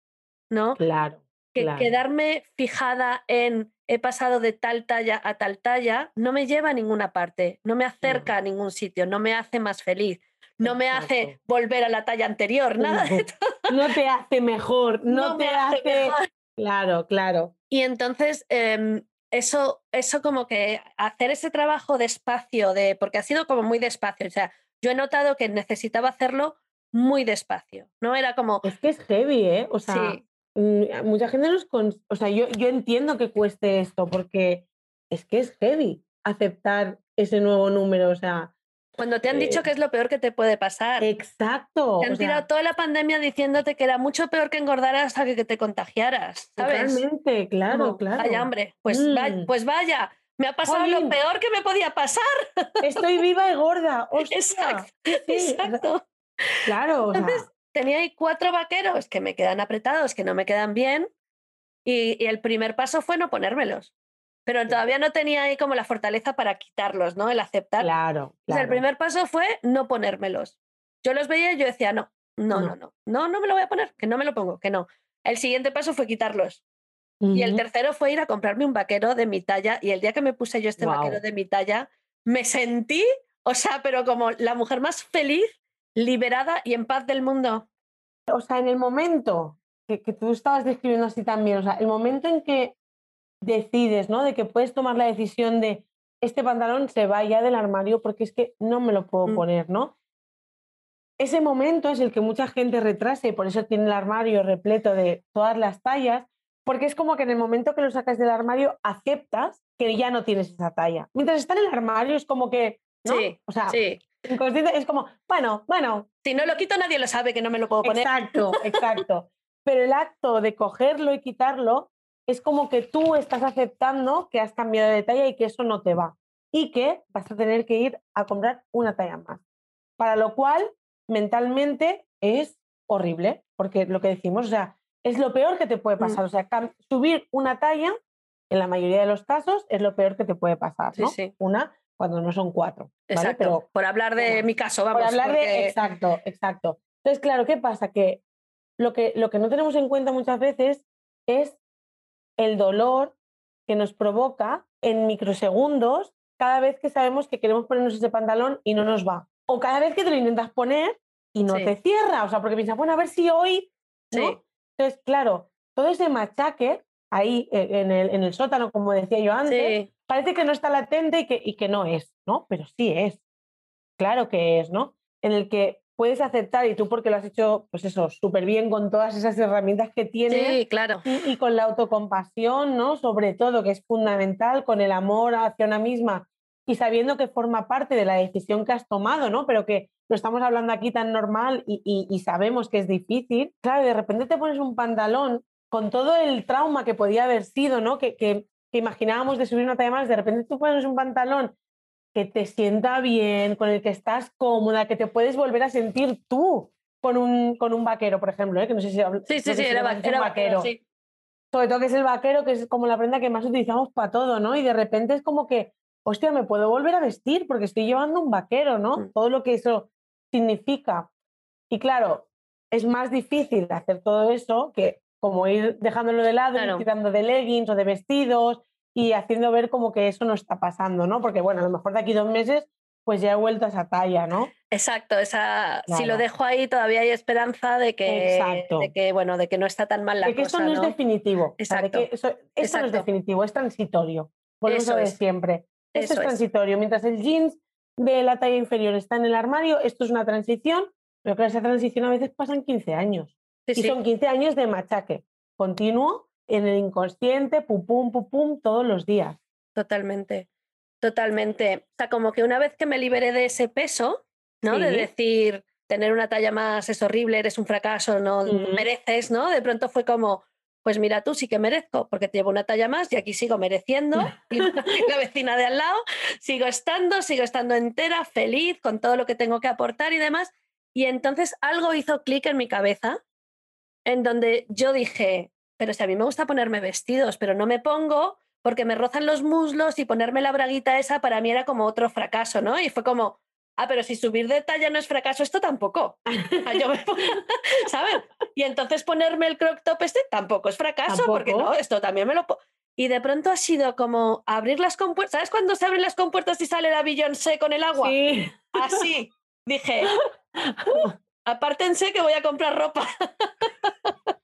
[SPEAKER 1] ¿no?
[SPEAKER 2] Claro.
[SPEAKER 1] Que quedarme fijada en he pasado de tal talla a tal talla, no me lleva a ninguna parte, no me acerca a ningún sitio, no me hace más feliz, no me hace volver a la talla anterior, nada de todo.
[SPEAKER 2] No te hace mejor, no, te hace... Claro, claro.
[SPEAKER 1] Y entonces, em, eso, eso como que hacer ese trabajo despacio, de, porque ha sido como muy despacio, o sea, yo he notado que necesitaba hacerlo muy despacio, ¿no? Era como...
[SPEAKER 2] Es que es heavy, ¿eh? O sea, Mm, mucha gente nos... O sea, yo, yo entiendo que cueste esto porque es que es heavy aceptar ese nuevo número, o sea...
[SPEAKER 1] Cuando te han dicho eh que es lo peor que te puede pasar.
[SPEAKER 2] Exacto.
[SPEAKER 1] Te han tirado toda la pandemia diciéndote que era mucho peor que engordar hasta que, te contagiaras, ¿sabes?
[SPEAKER 2] Totalmente, claro, claro.
[SPEAKER 1] Vaya, hombre, pues, mm. pues vaya, me ha pasado lo peor que me podía pasar.
[SPEAKER 2] Estoy viva y gorda. <laughs>
[SPEAKER 1] Exacto, exacto.
[SPEAKER 2] Claro.
[SPEAKER 1] Entonces, tenía ahí cuatro vaqueros que me quedan apretados, que no me quedan bien, y, el primer paso fue no ponérmelos. Pero todavía no tenía ahí como la fortaleza para quitarlos, ¿no? El aceptar.
[SPEAKER 2] Claro.
[SPEAKER 1] el primer paso fue no ponérmelos. Yo los veía y yo decía, no, no, no, no, no, no me lo voy a poner, que no me lo pongo, que no. El siguiente paso fue quitarlos. Y el tercero fue ir a comprarme un vaquero de mi talla. Y el día que me puse yo este vaquero de mi talla, me sentí, o sea, pero como la mujer más feliz liberada y en paz del mundo.
[SPEAKER 2] O sea, en el momento que, tú estabas describiendo así también, o sea, el momento en que decides, ¿no? De que puedes tomar la decisión de este pantalón se va ya del armario porque es que no me lo puedo mm. poner, ¿no? Ese momento es el que mucha gente retrasa y por eso tiene el armario repleto de todas las tallas, porque es como que en el momento que lo sacas del armario aceptas que ya no tienes esa talla. Mientras está en el armario es como que, ¿no?
[SPEAKER 1] Sí, o sea, sí
[SPEAKER 2] es como, bueno, bueno.
[SPEAKER 1] Si no lo quito, nadie lo sabe que no me lo puedo poner.
[SPEAKER 2] Exacto, exacto. Pero el acto de cogerlo y quitarlo es como que tú estás aceptando que has cambiado de talla y que eso no te va. Y que vas a tener que ir a comprar una talla más. Para lo cual, mentalmente es horrible, porque lo que decimos, o sea, es lo peor que te puede mm. pasar. O sea, subir una talla, en la mayoría de los casos, es lo peor que te puede pasar. ¿no? Sí, Una, cuando no son cuatro.
[SPEAKER 1] Exacto. Pero, por hablar de mi caso, vamos.
[SPEAKER 2] Por hablar de. Exacto, exacto. Entonces, claro, ¿qué pasa? Que lo, que lo que no tenemos en cuenta muchas veces es el dolor que nos provoca en microsegundos cada vez que sabemos que queremos ponernos ese pantalón y no nos va. O cada vez que te lo intentas poner y no te cierra. O sea, porque piensas, bueno, a ver si hoy. ¿no? Entonces, claro, todo ese machaque ahí eh, en el, en el sótano, como decía yo antes, parece que no está latente y que, y que no es, ¿no? Pero sí es. Claro que es, ¿no? En el que puedes aceptar, y tú porque lo has hecho, pues eso, súper bien con todas esas herramientas que tienes.
[SPEAKER 1] Sí, claro.
[SPEAKER 2] Y, y, con la autocompasión, ¿no? Sobre todo, que es fundamental, con el amor hacia una misma y sabiendo que forma parte de la decisión que has tomado, ¿no? Pero que lo estamos hablando aquí tan normal y, y, y sabemos que es difícil. Claro, de repente te pones un pantalón con todo el trauma que podía haber sido, ¿no? Que, que, que imaginábamos de subir una talla más, de repente tú pones un pantalón que te sienta bien, con el que estás cómoda, que te puedes volver a sentir tú con un, con un vaquero, por ejemplo, ¿eh? que no sé si...
[SPEAKER 1] Sí, sí, sí, era, va era, vaquero. Sí.
[SPEAKER 2] Sobre todo que es el vaquero, que es como la prenda que más utilizamos para todo, ¿no? Y de repente es como que, hostia, me puedo volver a vestir porque estoy llevando un vaquero, ¿no? Todo lo que eso significa. Y claro, es más difícil hacer todo eso que como ir dejándolo de lado, claro. ir tirando de leggings o de vestidos y haciendo ver como que eso no está pasando, ¿no? Porque bueno, a lo mejor de aquí dos meses pues ya he vuelto a esa talla, ¿no?
[SPEAKER 1] Exacto, esa, claro. si lo dejo ahí todavía hay esperanza de que, de que, bueno, de que no está tan mal la
[SPEAKER 2] de que
[SPEAKER 1] cosa,
[SPEAKER 2] esto no,
[SPEAKER 1] ¿no?
[SPEAKER 2] es definitivo.
[SPEAKER 1] Exacto.
[SPEAKER 2] O sea, que eso, esto Exacto. no es definitivo, es transitorio. Volvemos
[SPEAKER 1] Eso
[SPEAKER 2] a ver
[SPEAKER 1] es.
[SPEAKER 2] siempre. Esto
[SPEAKER 1] Eso
[SPEAKER 2] es
[SPEAKER 1] es.
[SPEAKER 2] transitorio. Mientras el jeans de la talla inferior está en el armario, esto es una transición, pero que esa transición a veces pasan 15 años.
[SPEAKER 1] Sí,
[SPEAKER 2] y
[SPEAKER 1] sí.
[SPEAKER 2] son 15 años de machaque continuo en el inconsciente, pum, pum, pum, pum, todos los días.
[SPEAKER 1] Totalmente, totalmente. O sea, como que una vez que me liberé de ese peso, ¿no?
[SPEAKER 2] Sí.
[SPEAKER 1] De decir, tener una talla más es horrible, eres un fracaso, no
[SPEAKER 2] Mm.
[SPEAKER 1] mereces, ¿no? De pronto fue como, pues mira, tú sí que merezco, porque te llevo una talla más y aquí sigo mereciendo. <laughs> Y la, <laughs> y la vecina de al lado, sigo estando, sigo estando entera, feliz, con todo lo que tengo que aportar y demás. Y entonces algo hizo clic en mi cabeza, en donde yo dije, pero si a mí me gusta ponerme vestidos, pero no me pongo porque me rozan los muslos y ponerme la braguita esa para mí era como otro fracaso, ¿no? Y fue como, ah, pero si subir de talla no es fracaso, esto tampoco. <laughs> Ah, yo me- <laughs> ¿Sabes? Y entonces ponerme el crop top este tampoco es fracaso, porque no, esto también me lo... po- Y de pronto ha sido como abrir las compuertas. ¿Sabes cuando se abren las compuertas y sale la Beyoncé con el agua?
[SPEAKER 2] Sí.
[SPEAKER 1] Así. Dije, "Uh, <laughs> apártense que voy a comprar ropa. <laughs>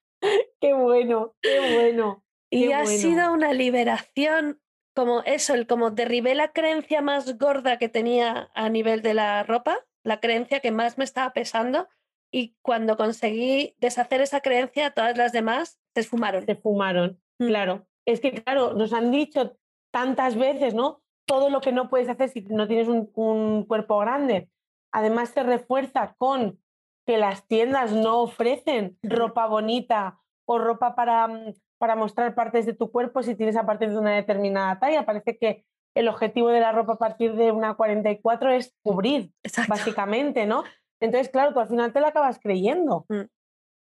[SPEAKER 2] Qué bueno, qué bueno.
[SPEAKER 1] Y ha sido una liberación, como eso, el como derribé la creencia más gorda que tenía a nivel de la ropa, la creencia que más me estaba pesando. Y cuando conseguí deshacer esa creencia, todas las demás se esfumaron.
[SPEAKER 2] Se fumaron,
[SPEAKER 1] Mm.
[SPEAKER 2] claro. Es que, claro, nos han dicho tantas veces, ¿no? Todo lo que no puedes hacer si no tienes un, un cuerpo grande. Además, se refuerza con que las tiendas no ofrecen ropa bonita o ropa para, mm, para mostrar partes de tu cuerpo si tienes a partir de una determinada talla. Parece que el objetivo de la ropa a partir de una 44 es cubrir,
[SPEAKER 1] Exacto.
[SPEAKER 2] básicamente, ¿no? Entonces, claro, tú al final te la acabas creyendo.
[SPEAKER 1] Mm.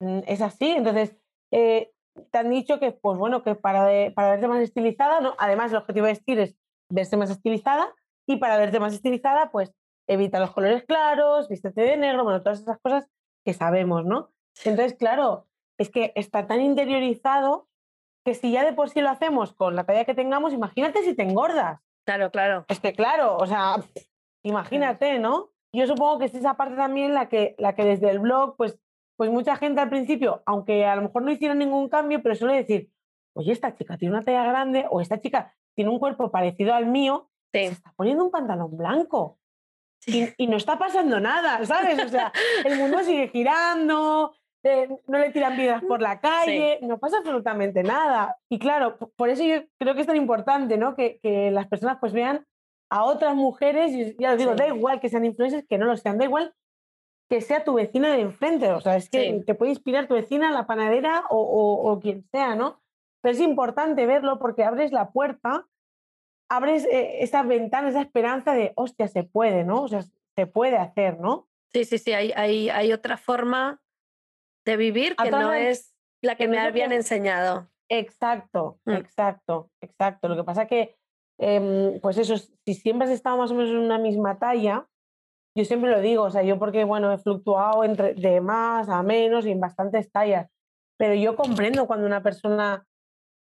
[SPEAKER 2] Mm, Es así. Entonces, eh, te han dicho que, pues bueno, que para, de- para verte más estilizada, ¿no? Además, el objetivo de vestir es verse más estilizada y para verte más estilizada, pues evita los colores claros, vístete de negro, bueno, todas esas cosas que sabemos, ¿no? Entonces, claro, es que está tan interiorizado que si ya de por sí lo hacemos con la talla que tengamos, imagínate si te engordas.
[SPEAKER 1] Claro, claro.
[SPEAKER 2] Es que claro, o sea, imagínate, ¿no? Yo supongo que es esa parte también la que, la que desde el blog, pues, pues mucha gente al principio, aunque a lo mejor no hicieron ningún cambio, pero suele decir, oye, esta chica tiene una talla grande o esta chica tiene un cuerpo parecido al mío,
[SPEAKER 1] Sí.
[SPEAKER 2] se está poniendo un pantalón blanco
[SPEAKER 1] Sí.
[SPEAKER 2] y, y no está pasando nada, ¿sabes? O sea, el mundo sigue <laughs> girando, eh, no le tiran piedras por la calle, no pasa absolutamente nada. Y claro, por eso yo creo que es tan importante, ¿no? Que, que las personas pues vean a otras mujeres, y ya os digo,
[SPEAKER 1] Sí.
[SPEAKER 2] da igual que sean influencers, que no lo sean, da igual que sea tu vecina de enfrente, o sea, es que
[SPEAKER 1] Sí.
[SPEAKER 2] te puede inspirar tu vecina, la panadera o, o- o quien sea, ¿no? Pero es importante verlo porque abres la puerta, abres eh, esa ventana, esa esperanza de, hostia, se puede, ¿no? O sea, se puede hacer, ¿no?
[SPEAKER 1] Sí, sí, sí, hay, hay, hay otra forma de vivir que no es la que me habían
[SPEAKER 2] que-
[SPEAKER 1] enseñado.
[SPEAKER 2] Exacto,
[SPEAKER 1] Mm.
[SPEAKER 2] exacto, exacto. Lo que pasa que, em, pues eso, si siempre has estado más o menos en una misma talla, yo siempre lo digo, o sea, yo porque, bueno, he fluctuado entre, de más a menos y en bastantes tallas, pero yo comprendo cuando una persona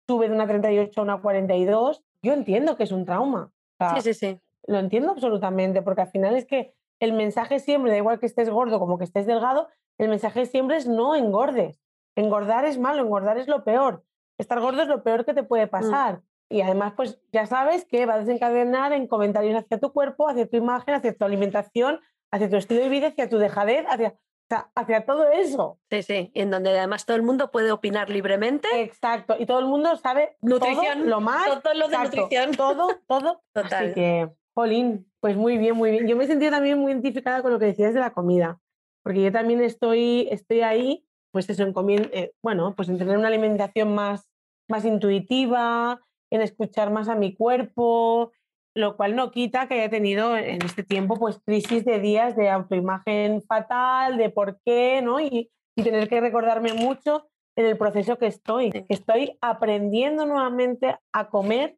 [SPEAKER 2] sube de una 38 a una 42, yo entiendo que es un trauma. O sea,
[SPEAKER 1] Sí, sí, sí.
[SPEAKER 2] Lo entiendo absolutamente, porque al final es que el mensaje siempre, da igual que estés gordo como que estés delgado, el mensaje siempre es no engordes. engordar es malo, engordar es lo peor. Estar gordo es lo peor que te puede pasar. Y además, pues ya sabes que va a desencadenar en comentarios hacia tu cuerpo, hacia tu imagen, hacia tu alimentación, hacia tu estilo de vida, hacia tu dejadez, hacia, hacia todo eso.
[SPEAKER 1] Sí, sí, en donde además todo el mundo puede opinar libremente.
[SPEAKER 2] Exacto, y todo el mundo sabe nutrición, todo lo más.
[SPEAKER 1] Todo lo de nutrición.
[SPEAKER 2] Todo, todo.
[SPEAKER 1] Total.
[SPEAKER 2] Así que, Pauline, pues muy bien, muy bien. Yo me he sentido también muy identificada con lo que decías de la comida, porque yo también estoy, estoy ahí, pues eso, en eh, bueno, pues en tener una alimentación más, más intuitiva, en escuchar más a mi cuerpo, lo cual no quita que haya tenido en este tiempo pues crisis de días de autoimagen fatal, de por qué, ¿no? Y, y tener que recordarme mucho en el proceso que estoy, que estoy aprendiendo nuevamente a comer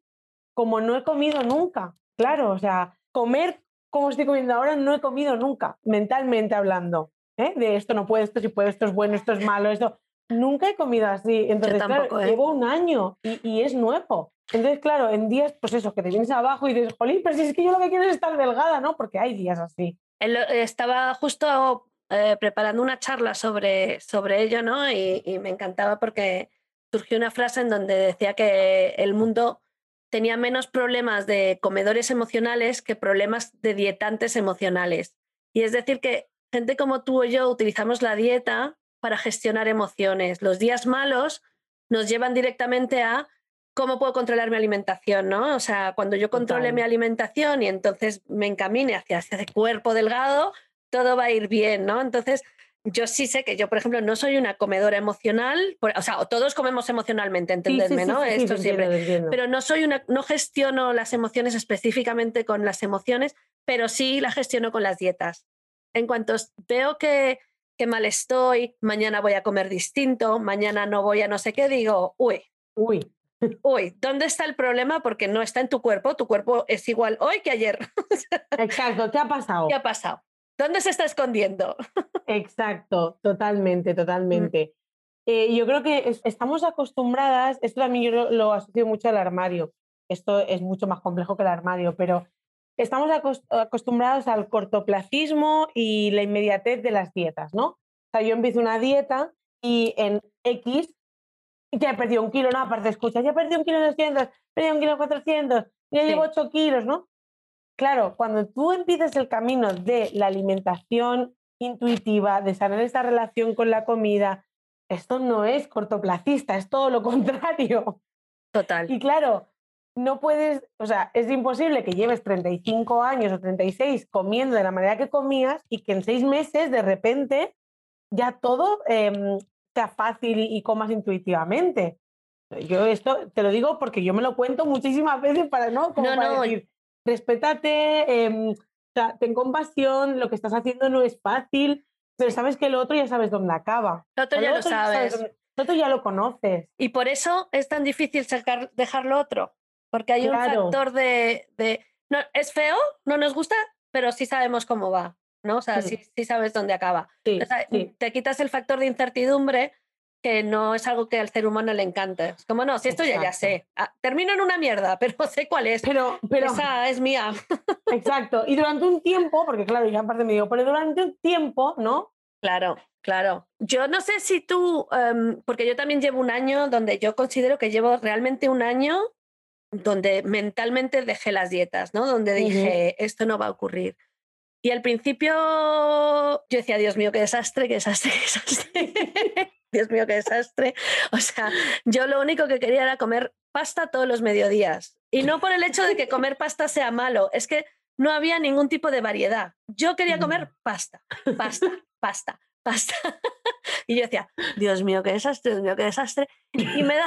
[SPEAKER 2] como no he comido nunca. Claro, o sea, comer como estoy comiendo ahora no he comido nunca, mentalmente hablando. ¿eh? De esto no puedo, esto sí puedo, esto es bueno, esto es malo, esto. Nunca he comido así. Entonces, claro, ¿eh? llevo un año y, y, es nuevo. Entonces, claro, en días, pues eso, que te vienes abajo y dices, jolín, pero si es que yo lo que quiero es estar delgada, ¿no? Porque hay días así.
[SPEAKER 1] Estaba justo eh, preparando una charla sobre, sobre ello, ¿no? Y, y, me encantaba porque surgió una frase en donde decía que el mundo tenía menos problemas de comedores emocionales que problemas de dietantes emocionales. Y es decir, que gente como tú o yo utilizamos la dieta para gestionar emociones. Los días malos nos llevan directamente a cómo puedo controlar mi alimentación, ¿no? O sea, cuando yo controle mi alimentación y entonces me encamine hacia, ese cuerpo delgado, todo va a ir bien, ¿no? Entonces, yo sí sé que yo, por ejemplo, no soy una comedora emocional, o sea, todos comemos emocionalmente, entendedme, ¿no? Esto siempre. Pero no soy una, no gestiono las emociones específicamente con las emociones, pero sí la gestiono con las dietas. En cuanto veo que, que mal estoy, mañana voy a comer distinto, mañana no voy a no sé qué, digo, uy,
[SPEAKER 2] uy, <laughs>
[SPEAKER 1] uy, ¿dónde está el problema? Porque no está en tu cuerpo, tu cuerpo es igual hoy que ayer. <laughs>
[SPEAKER 2] Exacto, ¿qué ha pasado?
[SPEAKER 1] ¿Qué ha pasado? ¿Dónde se está escondiendo? <laughs>
[SPEAKER 2] Exacto, totalmente, mm. totalmente. Eh, yo creo que estamos acostumbradas, esto también yo lo, asocio mucho al armario, esto es mucho más complejo que el armario, pero estamos acostumbrados al cortoplacismo y la inmediatez de las dietas, ¿no? O sea, yo empiezo una dieta y en X ya he perdido un kilo, no, aparte escucha, ya he perdido un kilo 200, he perdido un kilo 400, ya llevo 8 kilos, ¿no? Claro, cuando tú empiezas el camino de la alimentación intuitiva, de sanar esta relación con la comida, esto no es cortoplacista, es todo lo contrario.
[SPEAKER 1] Total.
[SPEAKER 2] Y claro, no puedes, o sea, es imposible que lleves 35 años o 36 comiendo de la manera que comías y que en seis meses de repente ya todo em, sea fácil y, comas intuitivamente. Yo esto te lo digo porque yo me lo cuento muchísimas veces para no, como para decir, respétate, em, ten compasión, lo que estás haciendo no es fácil, pero sabes que el otro ya sabes dónde acaba.
[SPEAKER 1] El otro ya lo sabes.
[SPEAKER 2] el otro ya lo conoces.
[SPEAKER 1] Y por eso es tan difícil sacar, dejarlo otro, porque hay un factor de, de, no, es feo, no nos gusta, pero sí sabemos cómo va. ¿No? O sea, sí, sí, sabes dónde acaba. Te quitas el factor de incertidumbre que no es algo que al ser humano le encante. Es como, no, si esto ya ya sé. Ah, termino en una mierda, <laughs> pero sé cuál es.
[SPEAKER 2] Pero, pero,
[SPEAKER 1] Esa es mía. <laughs>
[SPEAKER 2] Exacto. Y durante un tiempo, porque claro, ya aparte me digo, pero durante un tiempo, ¿no?
[SPEAKER 1] Claro, claro. Yo no sé si tú, em, porque yo también llevo un año donde yo considero que llevo realmente un año donde mentalmente dejé las dietas, ¿no? Donde dije, esto no va a ocurrir. Y al principio yo decía, Dios mío, qué desastre, qué desastre, qué desastre. <laughs> Dios mío, qué desastre. O sea, yo lo único que quería era comer pasta todos los mediodías. Y no por el hecho de que comer pasta sea malo, es que no había ningún tipo de variedad. Yo quería comer pasta, pasta, pasta, pasta. <laughs> Y yo decía, Dios mío, qué desastre, Dios mío, qué desastre. Y me, da,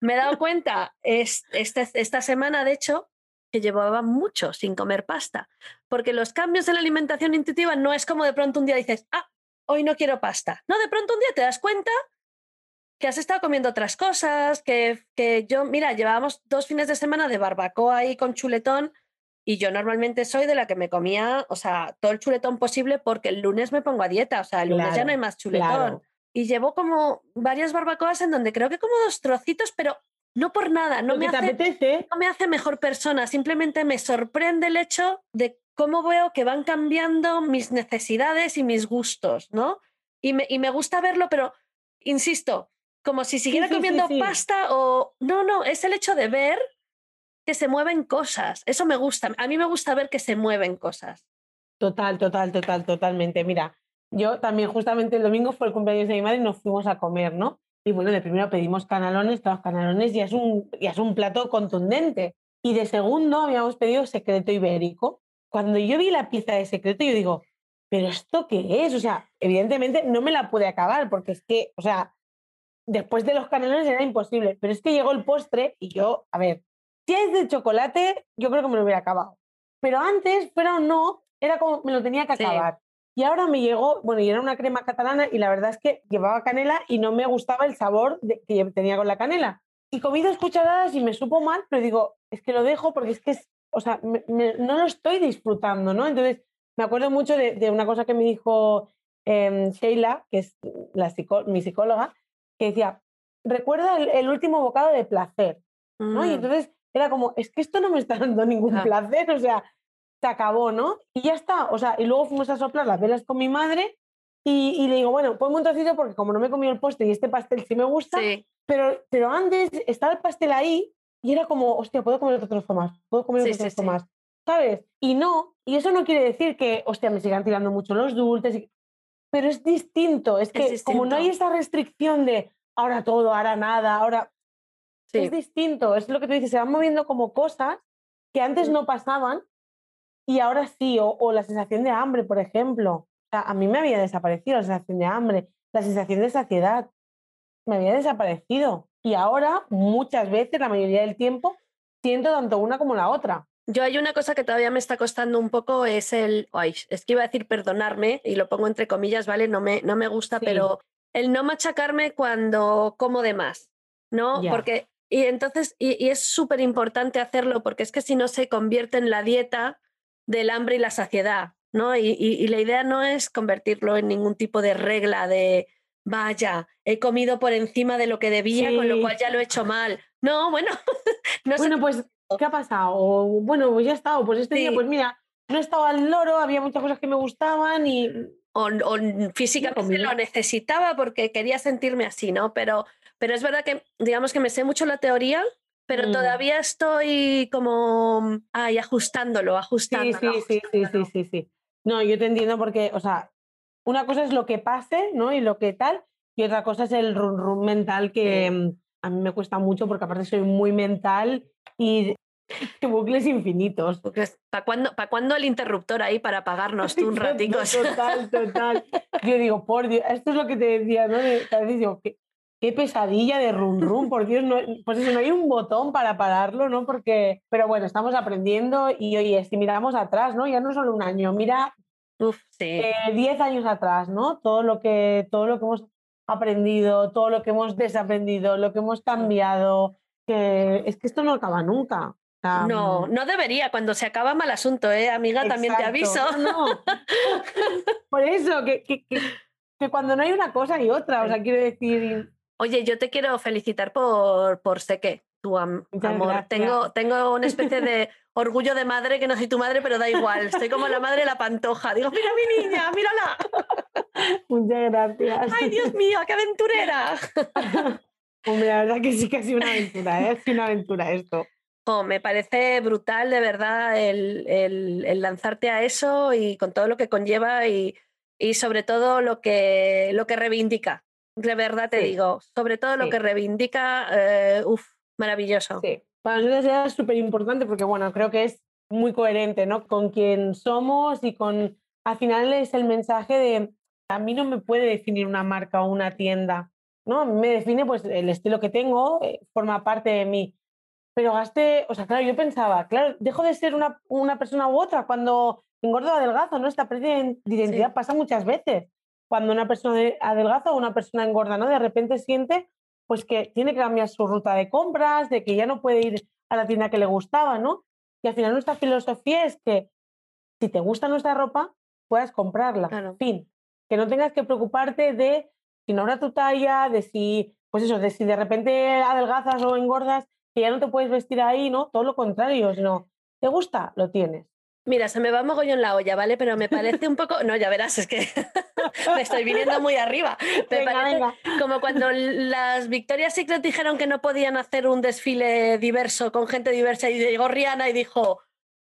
[SPEAKER 1] me he dado cuenta este, esta semana, de hecho, que llevaba mucho sin comer pasta, porque los cambios en la alimentación intuitiva no es como de pronto un día dices, ah, hoy no quiero pasta. No, de pronto un día te das cuenta que has estado comiendo otras cosas, que, que yo, mira, llevábamos dos fines de semana de barbacoa ahí con chuletón y yo normalmente soy de la que me comía, o sea, todo el chuletón posible porque el lunes me pongo a dieta, o sea, el lunes ya no hay más chuletón. Y llevo como varias barbacoas en donde creo que como dos trocitos, pero no por nada, no me, hace, no me hace mejor persona, simplemente me sorprende el hecho de cómo veo que van cambiando mis necesidades y mis gustos, ¿no? Y me, y me gusta verlo, pero insisto, como si siguiera comiendo pasta o... No, no, es el hecho de ver que se mueven cosas. Eso me gusta. A mí me gusta ver que se mueven cosas.
[SPEAKER 2] Total, total, total, totalmente. Mira, yo también justamente el domingo fue el cumpleaños de mi madre y nos fuimos a comer, ¿no? Y bueno, de primero pedimos canalones, los canalones ya es un, ya es un plato contundente. Y de segundo habíamos pedido secreto ibérico. Cuando yo vi la pieza de secreto, yo digo, ¿pero esto qué es? O sea, evidentemente no me la pude acabar porque es que, o sea, después de los canalones era imposible, pero es que llegó el postre y yo, a ver, si es de chocolate, yo creo que me lo hubiera acabado. Pero antes, fuera o no, era como me lo tenía que acabar. Y ahora me llegó, bueno, y era una crema catalana y la verdad es que llevaba canela y no me gustaba el sabor que tenía con la canela. Y comí dos cucharadas y me supo mal, pero digo, es que lo dejo porque es que, es, o sea, no lo estoy disfrutando, ¿no? Entonces, me acuerdo mucho de, una cosa que me dijo eh, Sheila, que es la mi psicóloga, que decía, recuerda el, último bocado de placer, ¿no? Y mm. entonces era como, es que esto no me está dando ningún placer, o sea, se acabó, ¿no? Y ya está, o sea, y luego fuimos a soplar las velas con mi madre y, le digo, bueno, ponme un trocito porque como no me he comido el postre y este pastel sí me gusta, Pero, pero antes estaba el pastel ahí y era como, hostia, puedo comer otro trozo más, puedo comer otro trozo más, ¿sabes? Y no, y eso no quiere decir que, hostia, me sigan tirando mucho los dulces, pero es distinto, es que como no hay esa restricción de ahora todo, ahora nada, ahora... Es distinto, es lo que tú dices, se van moviendo como cosas que antes no pasaban y ahora sí, o, la sensación de hambre, por ejemplo. a mí me había desaparecido la sensación de hambre, la sensación de saciedad, me había desaparecido. Y ahora, muchas veces, la mayoría del tiempo, siento tanto una como la otra.
[SPEAKER 1] Yo hay una cosa que todavía me está costando un poco, es el, ay, es que iba a decir perdonarme, y lo pongo entre comillas, ¿vale? No me, no me gusta, pero el no machacarme cuando como de más, ¿no? Porque, y entonces, y, es súper importante hacerlo, porque es que si no se convierte en la dieta del hambre y la saciedad, ¿no? Y, la idea no es convertirlo en ningún tipo de regla de, vaya, he comido por encima de lo que debía, con lo cual ya lo he hecho mal. No, bueno, <laughs>
[SPEAKER 2] no Bueno, pues, ¿qué ha pasado? O, bueno, pues ya he estado, pues este día, pues mira, no estaba al loro, había muchas cosas que me gustaban y...
[SPEAKER 1] O, o físicamente lo necesitaba porque quería sentirme así, ¿no? Pero, pero es verdad que, digamos que me sé mucho la teoría, pero mm. todavía estoy como ay, ajustándolo, ajustándolo.
[SPEAKER 2] Sí, sí, sí, sí, sí, sí, No, yo te entiendo porque, o sea, una cosa es lo que pase, ¿no? Y lo que tal, y otra cosa es el run run mental que mm, a mí me cuesta mucho porque aparte soy muy mental y <laughs> bucles infinitos.
[SPEAKER 1] ¿Para cuándo, ¿Para cuándo el interruptor ahí para apagarnos tú un <laughs> ratito?
[SPEAKER 2] total, total. <laughs> Yo digo, por Dios, esto es lo que te decía, ¿no? Veces digo, qué pesadilla de rum rum, por Dios, no, pues eso, no hay un botón para pararlo, ¿no? Porque, pero bueno, estamos aprendiendo y oye, si miramos atrás, ¿no? Ya no solo un año, mira,
[SPEAKER 1] Uf, sí.
[SPEAKER 2] 10 eh, años atrás, ¿no? Todo lo, que, todo lo que hemos aprendido, todo lo que hemos desaprendido, lo que hemos cambiado, que es que esto no acaba nunca.
[SPEAKER 1] no, mm. no debería. Cuando se acaba mal asunto, ¿eh, amiga? También te aviso.
[SPEAKER 2] No. <laughs> Por eso, que, que, que, cuando no hay una cosa hay otra. O sea, quiero decir,
[SPEAKER 1] Oye, yo te quiero felicitar por, por sé que tu amor. Tengo, tengo una especie <laughs> de orgullo de madre que no soy tu madre, pero da igual. Estoy como la madre de la pantoja. Digo, mira mi niña, mírala. <laughs>
[SPEAKER 2] Muchas gracias.
[SPEAKER 1] Ay, Dios <laughs> mío, qué aventurera.
[SPEAKER 2] Hombre, la verdad que sí que ha sido una aventura, ¿eh? ha sido una aventura esto.
[SPEAKER 1] me parece brutal, de verdad, el, el, lanzarte a eso y con todo lo que conlleva y, y sobre todo lo que, lo que reivindica de verdad te digo, sobre todo lo que reivindica, eh, uff, maravilloso.
[SPEAKER 2] Sí, para nosotros es súper importante porque, bueno, creo que es muy coherente, ¿no? Con quien somos y con, al final es el mensaje de, a mí no me puede definir una marca o una tienda, ¿no? Me define pues el estilo que tengo, eh, forma parte de mí. Pero gasté, o sea, claro, yo pensaba, claro, dejo de ser una, una persona u otra cuando engordo o adelgazo, ¿no? Esta pérdida de identidad pasa muchas veces cuando una persona adelgaza o una persona engorda, ¿no? De repente siente pues que tiene que cambiar su ruta de compras, de que ya no puede ir a la tienda que le gustaba, ¿no? Y al final nuestra filosofía es que si te gusta nuestra ropa, puedas comprarla. En Fin. Que no tengas que preocuparte de si no habrá tu talla, de si, pues eso, de si de repente adelgazas o engordas, que ya no te puedes vestir ahí, ¿no? Todo lo contrario, sino, ¿te gusta? Lo tienes.
[SPEAKER 1] Mira, se me va mogollón la olla, ¿vale? Pero me parece un poco. No, ya verás, es que. <laughs> <laughs> Me estoy viniendo muy arriba. Me
[SPEAKER 2] Venga, venga.
[SPEAKER 1] como cuando las Victoria's Secret dijeron que no podían hacer un desfile diverso con gente diversa y llegó Rihanna y dijo,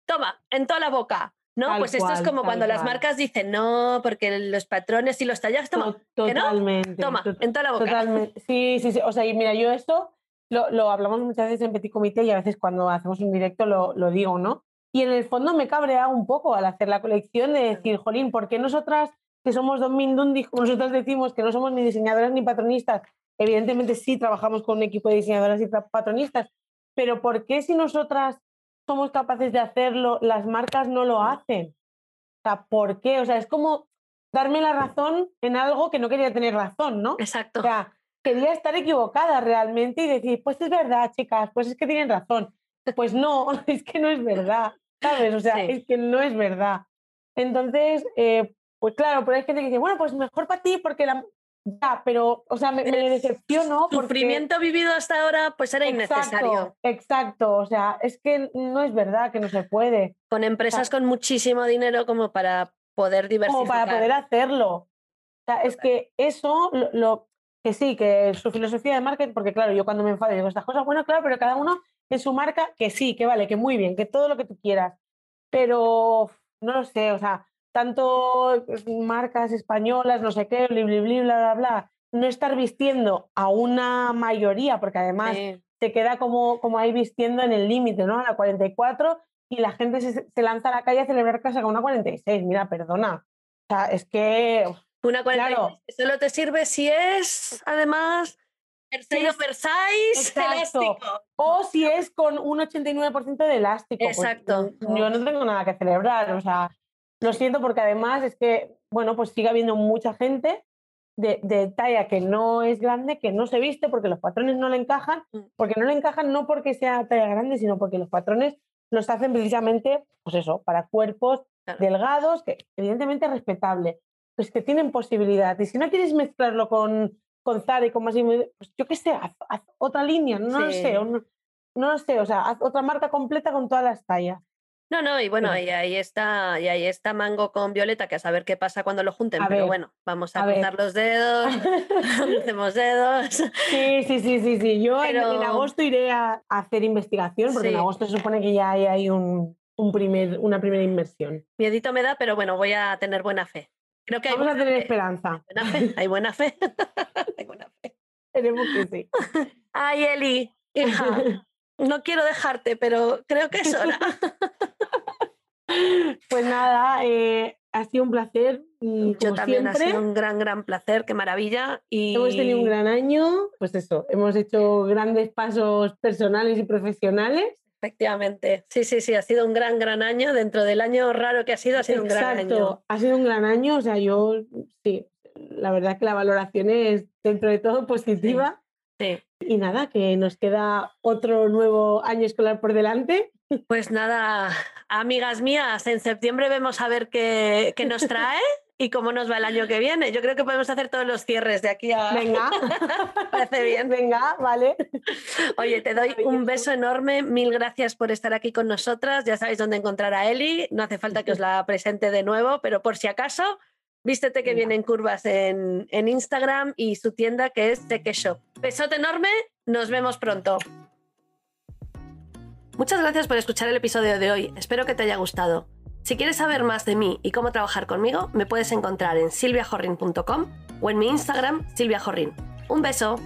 [SPEAKER 1] toma, en toda la boca. ¿No?
[SPEAKER 2] Tal
[SPEAKER 1] pues esto es
[SPEAKER 2] cual,
[SPEAKER 1] como cuando las
[SPEAKER 2] cual.
[SPEAKER 1] marcas dicen, no, porque los patrones y los tallajes, toma,
[SPEAKER 2] To-
[SPEAKER 1] ¿que no?
[SPEAKER 2] Totalmente.
[SPEAKER 1] toma,
[SPEAKER 2] to-
[SPEAKER 1] en toda la boca.
[SPEAKER 2] Totalmente. Sí, sí, sí. O sea, y mira, yo esto lo, lo hablamos muchas veces en Petit Comité y a veces cuando hacemos un directo lo, lo digo, ¿no? Y en el fondo me cabrea un poco al hacer la colección de decir, jolín, ¿por qué nosotras que somos Don Mindundis, como nosotros decimos que no somos ni diseñadoras ni patronistas? Evidentemente sí trabajamos con un equipo de diseñadoras y patronistas, pero ¿por qué si nosotras somos capaces de hacerlo, las marcas no lo hacen? O sea, ¿por qué? O sea, es como darme la razón en algo que no quería tener razón, ¿no?
[SPEAKER 1] Exacto.
[SPEAKER 2] O sea, quería estar equivocada realmente y decir, pues es verdad, chicas, pues es que tienen razón. Pues no, <laughs> es que no es verdad, ¿sabes? O sea,
[SPEAKER 1] Sí.
[SPEAKER 2] es que no es verdad. Entonces, eh, pues claro, pero hay gente que dice, bueno, pues mejor para ti porque la... Ya, pero, o sea, me, me
[SPEAKER 1] El
[SPEAKER 2] decepciono porque...
[SPEAKER 1] Sufrimiento vivido hasta ahora, pues era innecesario.
[SPEAKER 2] Exacto, o sea, es que no es verdad que no se puede.
[SPEAKER 1] Con empresas con muchísimo dinero como para poder diversificar.
[SPEAKER 2] como para poder hacerlo. O sea, es que eso, lo, lo- que sí, que su filosofía de marketing, porque claro, yo cuando me enfado digo estas cosas, bueno, claro, pero cada uno en su marca, que sí, que vale, que muy bien, que todo lo que tú quieras, pero no lo sé, o sea, tanto pues, marcas españolas, no sé qué, bli, bli, bla, bla, bla, no estar vistiendo a una mayoría, porque además
[SPEAKER 1] Sí.
[SPEAKER 2] se queda como, como ahí vistiendo en el límite, ¿no? A la 44 y la gente se, se lanza a la calle a celebrar que saca una 46. Mira, perdona. O sea, es que
[SPEAKER 1] Una 46
[SPEAKER 2] Claro.
[SPEAKER 1] solo te sirve si es, además,
[SPEAKER 2] es-
[SPEAKER 1] Versailles elástico.
[SPEAKER 2] O si es con un 89% de elástico. pues,
[SPEAKER 1] Exacto.
[SPEAKER 2] yo no tengo nada que celebrar. O sea, lo siento porque además es que, bueno, pues sigue habiendo mucha gente de, de talla que no es grande, que no se viste porque los patrones no le encajan,
[SPEAKER 1] Mm.
[SPEAKER 2] porque no le encajan no porque sea talla grande, sino porque los patrones los hacen precisamente, pues eso, para cuerpos
[SPEAKER 1] Claro.
[SPEAKER 2] delgados, que evidentemente es respetable, pues que tienen posibilidad. Y si no quieres mezclarlo con, con Zara y con más, pues yo qué sé, haz, haz otra línea, no lo
[SPEAKER 1] Sí.
[SPEAKER 2] sé, o no, no lo sé, o sea, haz otra marca completa con todas las tallas.
[SPEAKER 1] No, no, y bueno,
[SPEAKER 2] Sí.
[SPEAKER 1] y ahí está, y ahí está Mango con Violeta, que a saber qué pasa cuando lo junten,
[SPEAKER 2] A
[SPEAKER 1] pero
[SPEAKER 2] ver,
[SPEAKER 1] bueno, vamos a,
[SPEAKER 2] a ver.
[SPEAKER 1] cruzar los dedos, <laughs> <laughs> crucemos dedos.
[SPEAKER 2] Sí, sí, sí, sí, sí. Yo en- agosto iré a, hacer investigación, porque en agosto se supone que ya hay, hay un, un primer, una primera inversión.
[SPEAKER 1] Miedito me da, pero bueno, voy a tener buena fe. Creo que hay
[SPEAKER 2] Vamos a tener
[SPEAKER 1] fe.
[SPEAKER 2] esperanza.
[SPEAKER 1] Buena fe, hay <laughs> buena fe. hay buena fe.
[SPEAKER 2] Esperemos que sí.
[SPEAKER 1] Ay, Eli, hija, no quiero dejarte, pero creo que es hora. <laughs>
[SPEAKER 2] Pues nada, eh, ha sido un placer. mm,
[SPEAKER 1] Yo
[SPEAKER 2] como
[SPEAKER 1] también ha sido un gran, gran placer, qué maravilla. Y
[SPEAKER 2] Hemos tenido un gran año, pues eso, hemos hecho grandes pasos personales y profesionales.
[SPEAKER 1] Efectivamente, sí, sí, sí, ha sido un gran, gran año. Dentro del año raro que ha sido, ha sido un gran año.
[SPEAKER 2] Ha sido un gran año, o sea, yo sí, la verdad que la valoración es dentro de todo positiva.
[SPEAKER 1] Sí.
[SPEAKER 2] Y nada, que nos queda otro nuevo año escolar por delante.
[SPEAKER 1] Pues nada, amigas mías, en septiembre vemos a ver qué, qué nos <laughs> trae y cómo nos va el año que viene. Yo creo que podemos hacer todos los cierres de aquí a...
[SPEAKER 2] Venga, <laughs>
[SPEAKER 1] Parece bien.
[SPEAKER 2] venga, vale.
[SPEAKER 1] Oye, te doy un beso enorme. Mil gracias por estar aquí con nosotras. Ya sabéis dónde encontrar a Eli. No hace falta que os la presente de nuevo, pero por si acaso, vístete que vienen curvas en, en Instagram y su tienda que es Teque Shop. Besote enorme. Nos vemos pronto. Muchas gracias por escuchar el episodio de hoy. Espero que te haya gustado. Si quieres saber más de mí y cómo trabajar conmigo, me puedes encontrar en silviajorrin.com o en mi Instagram, silviajorrin. Un beso.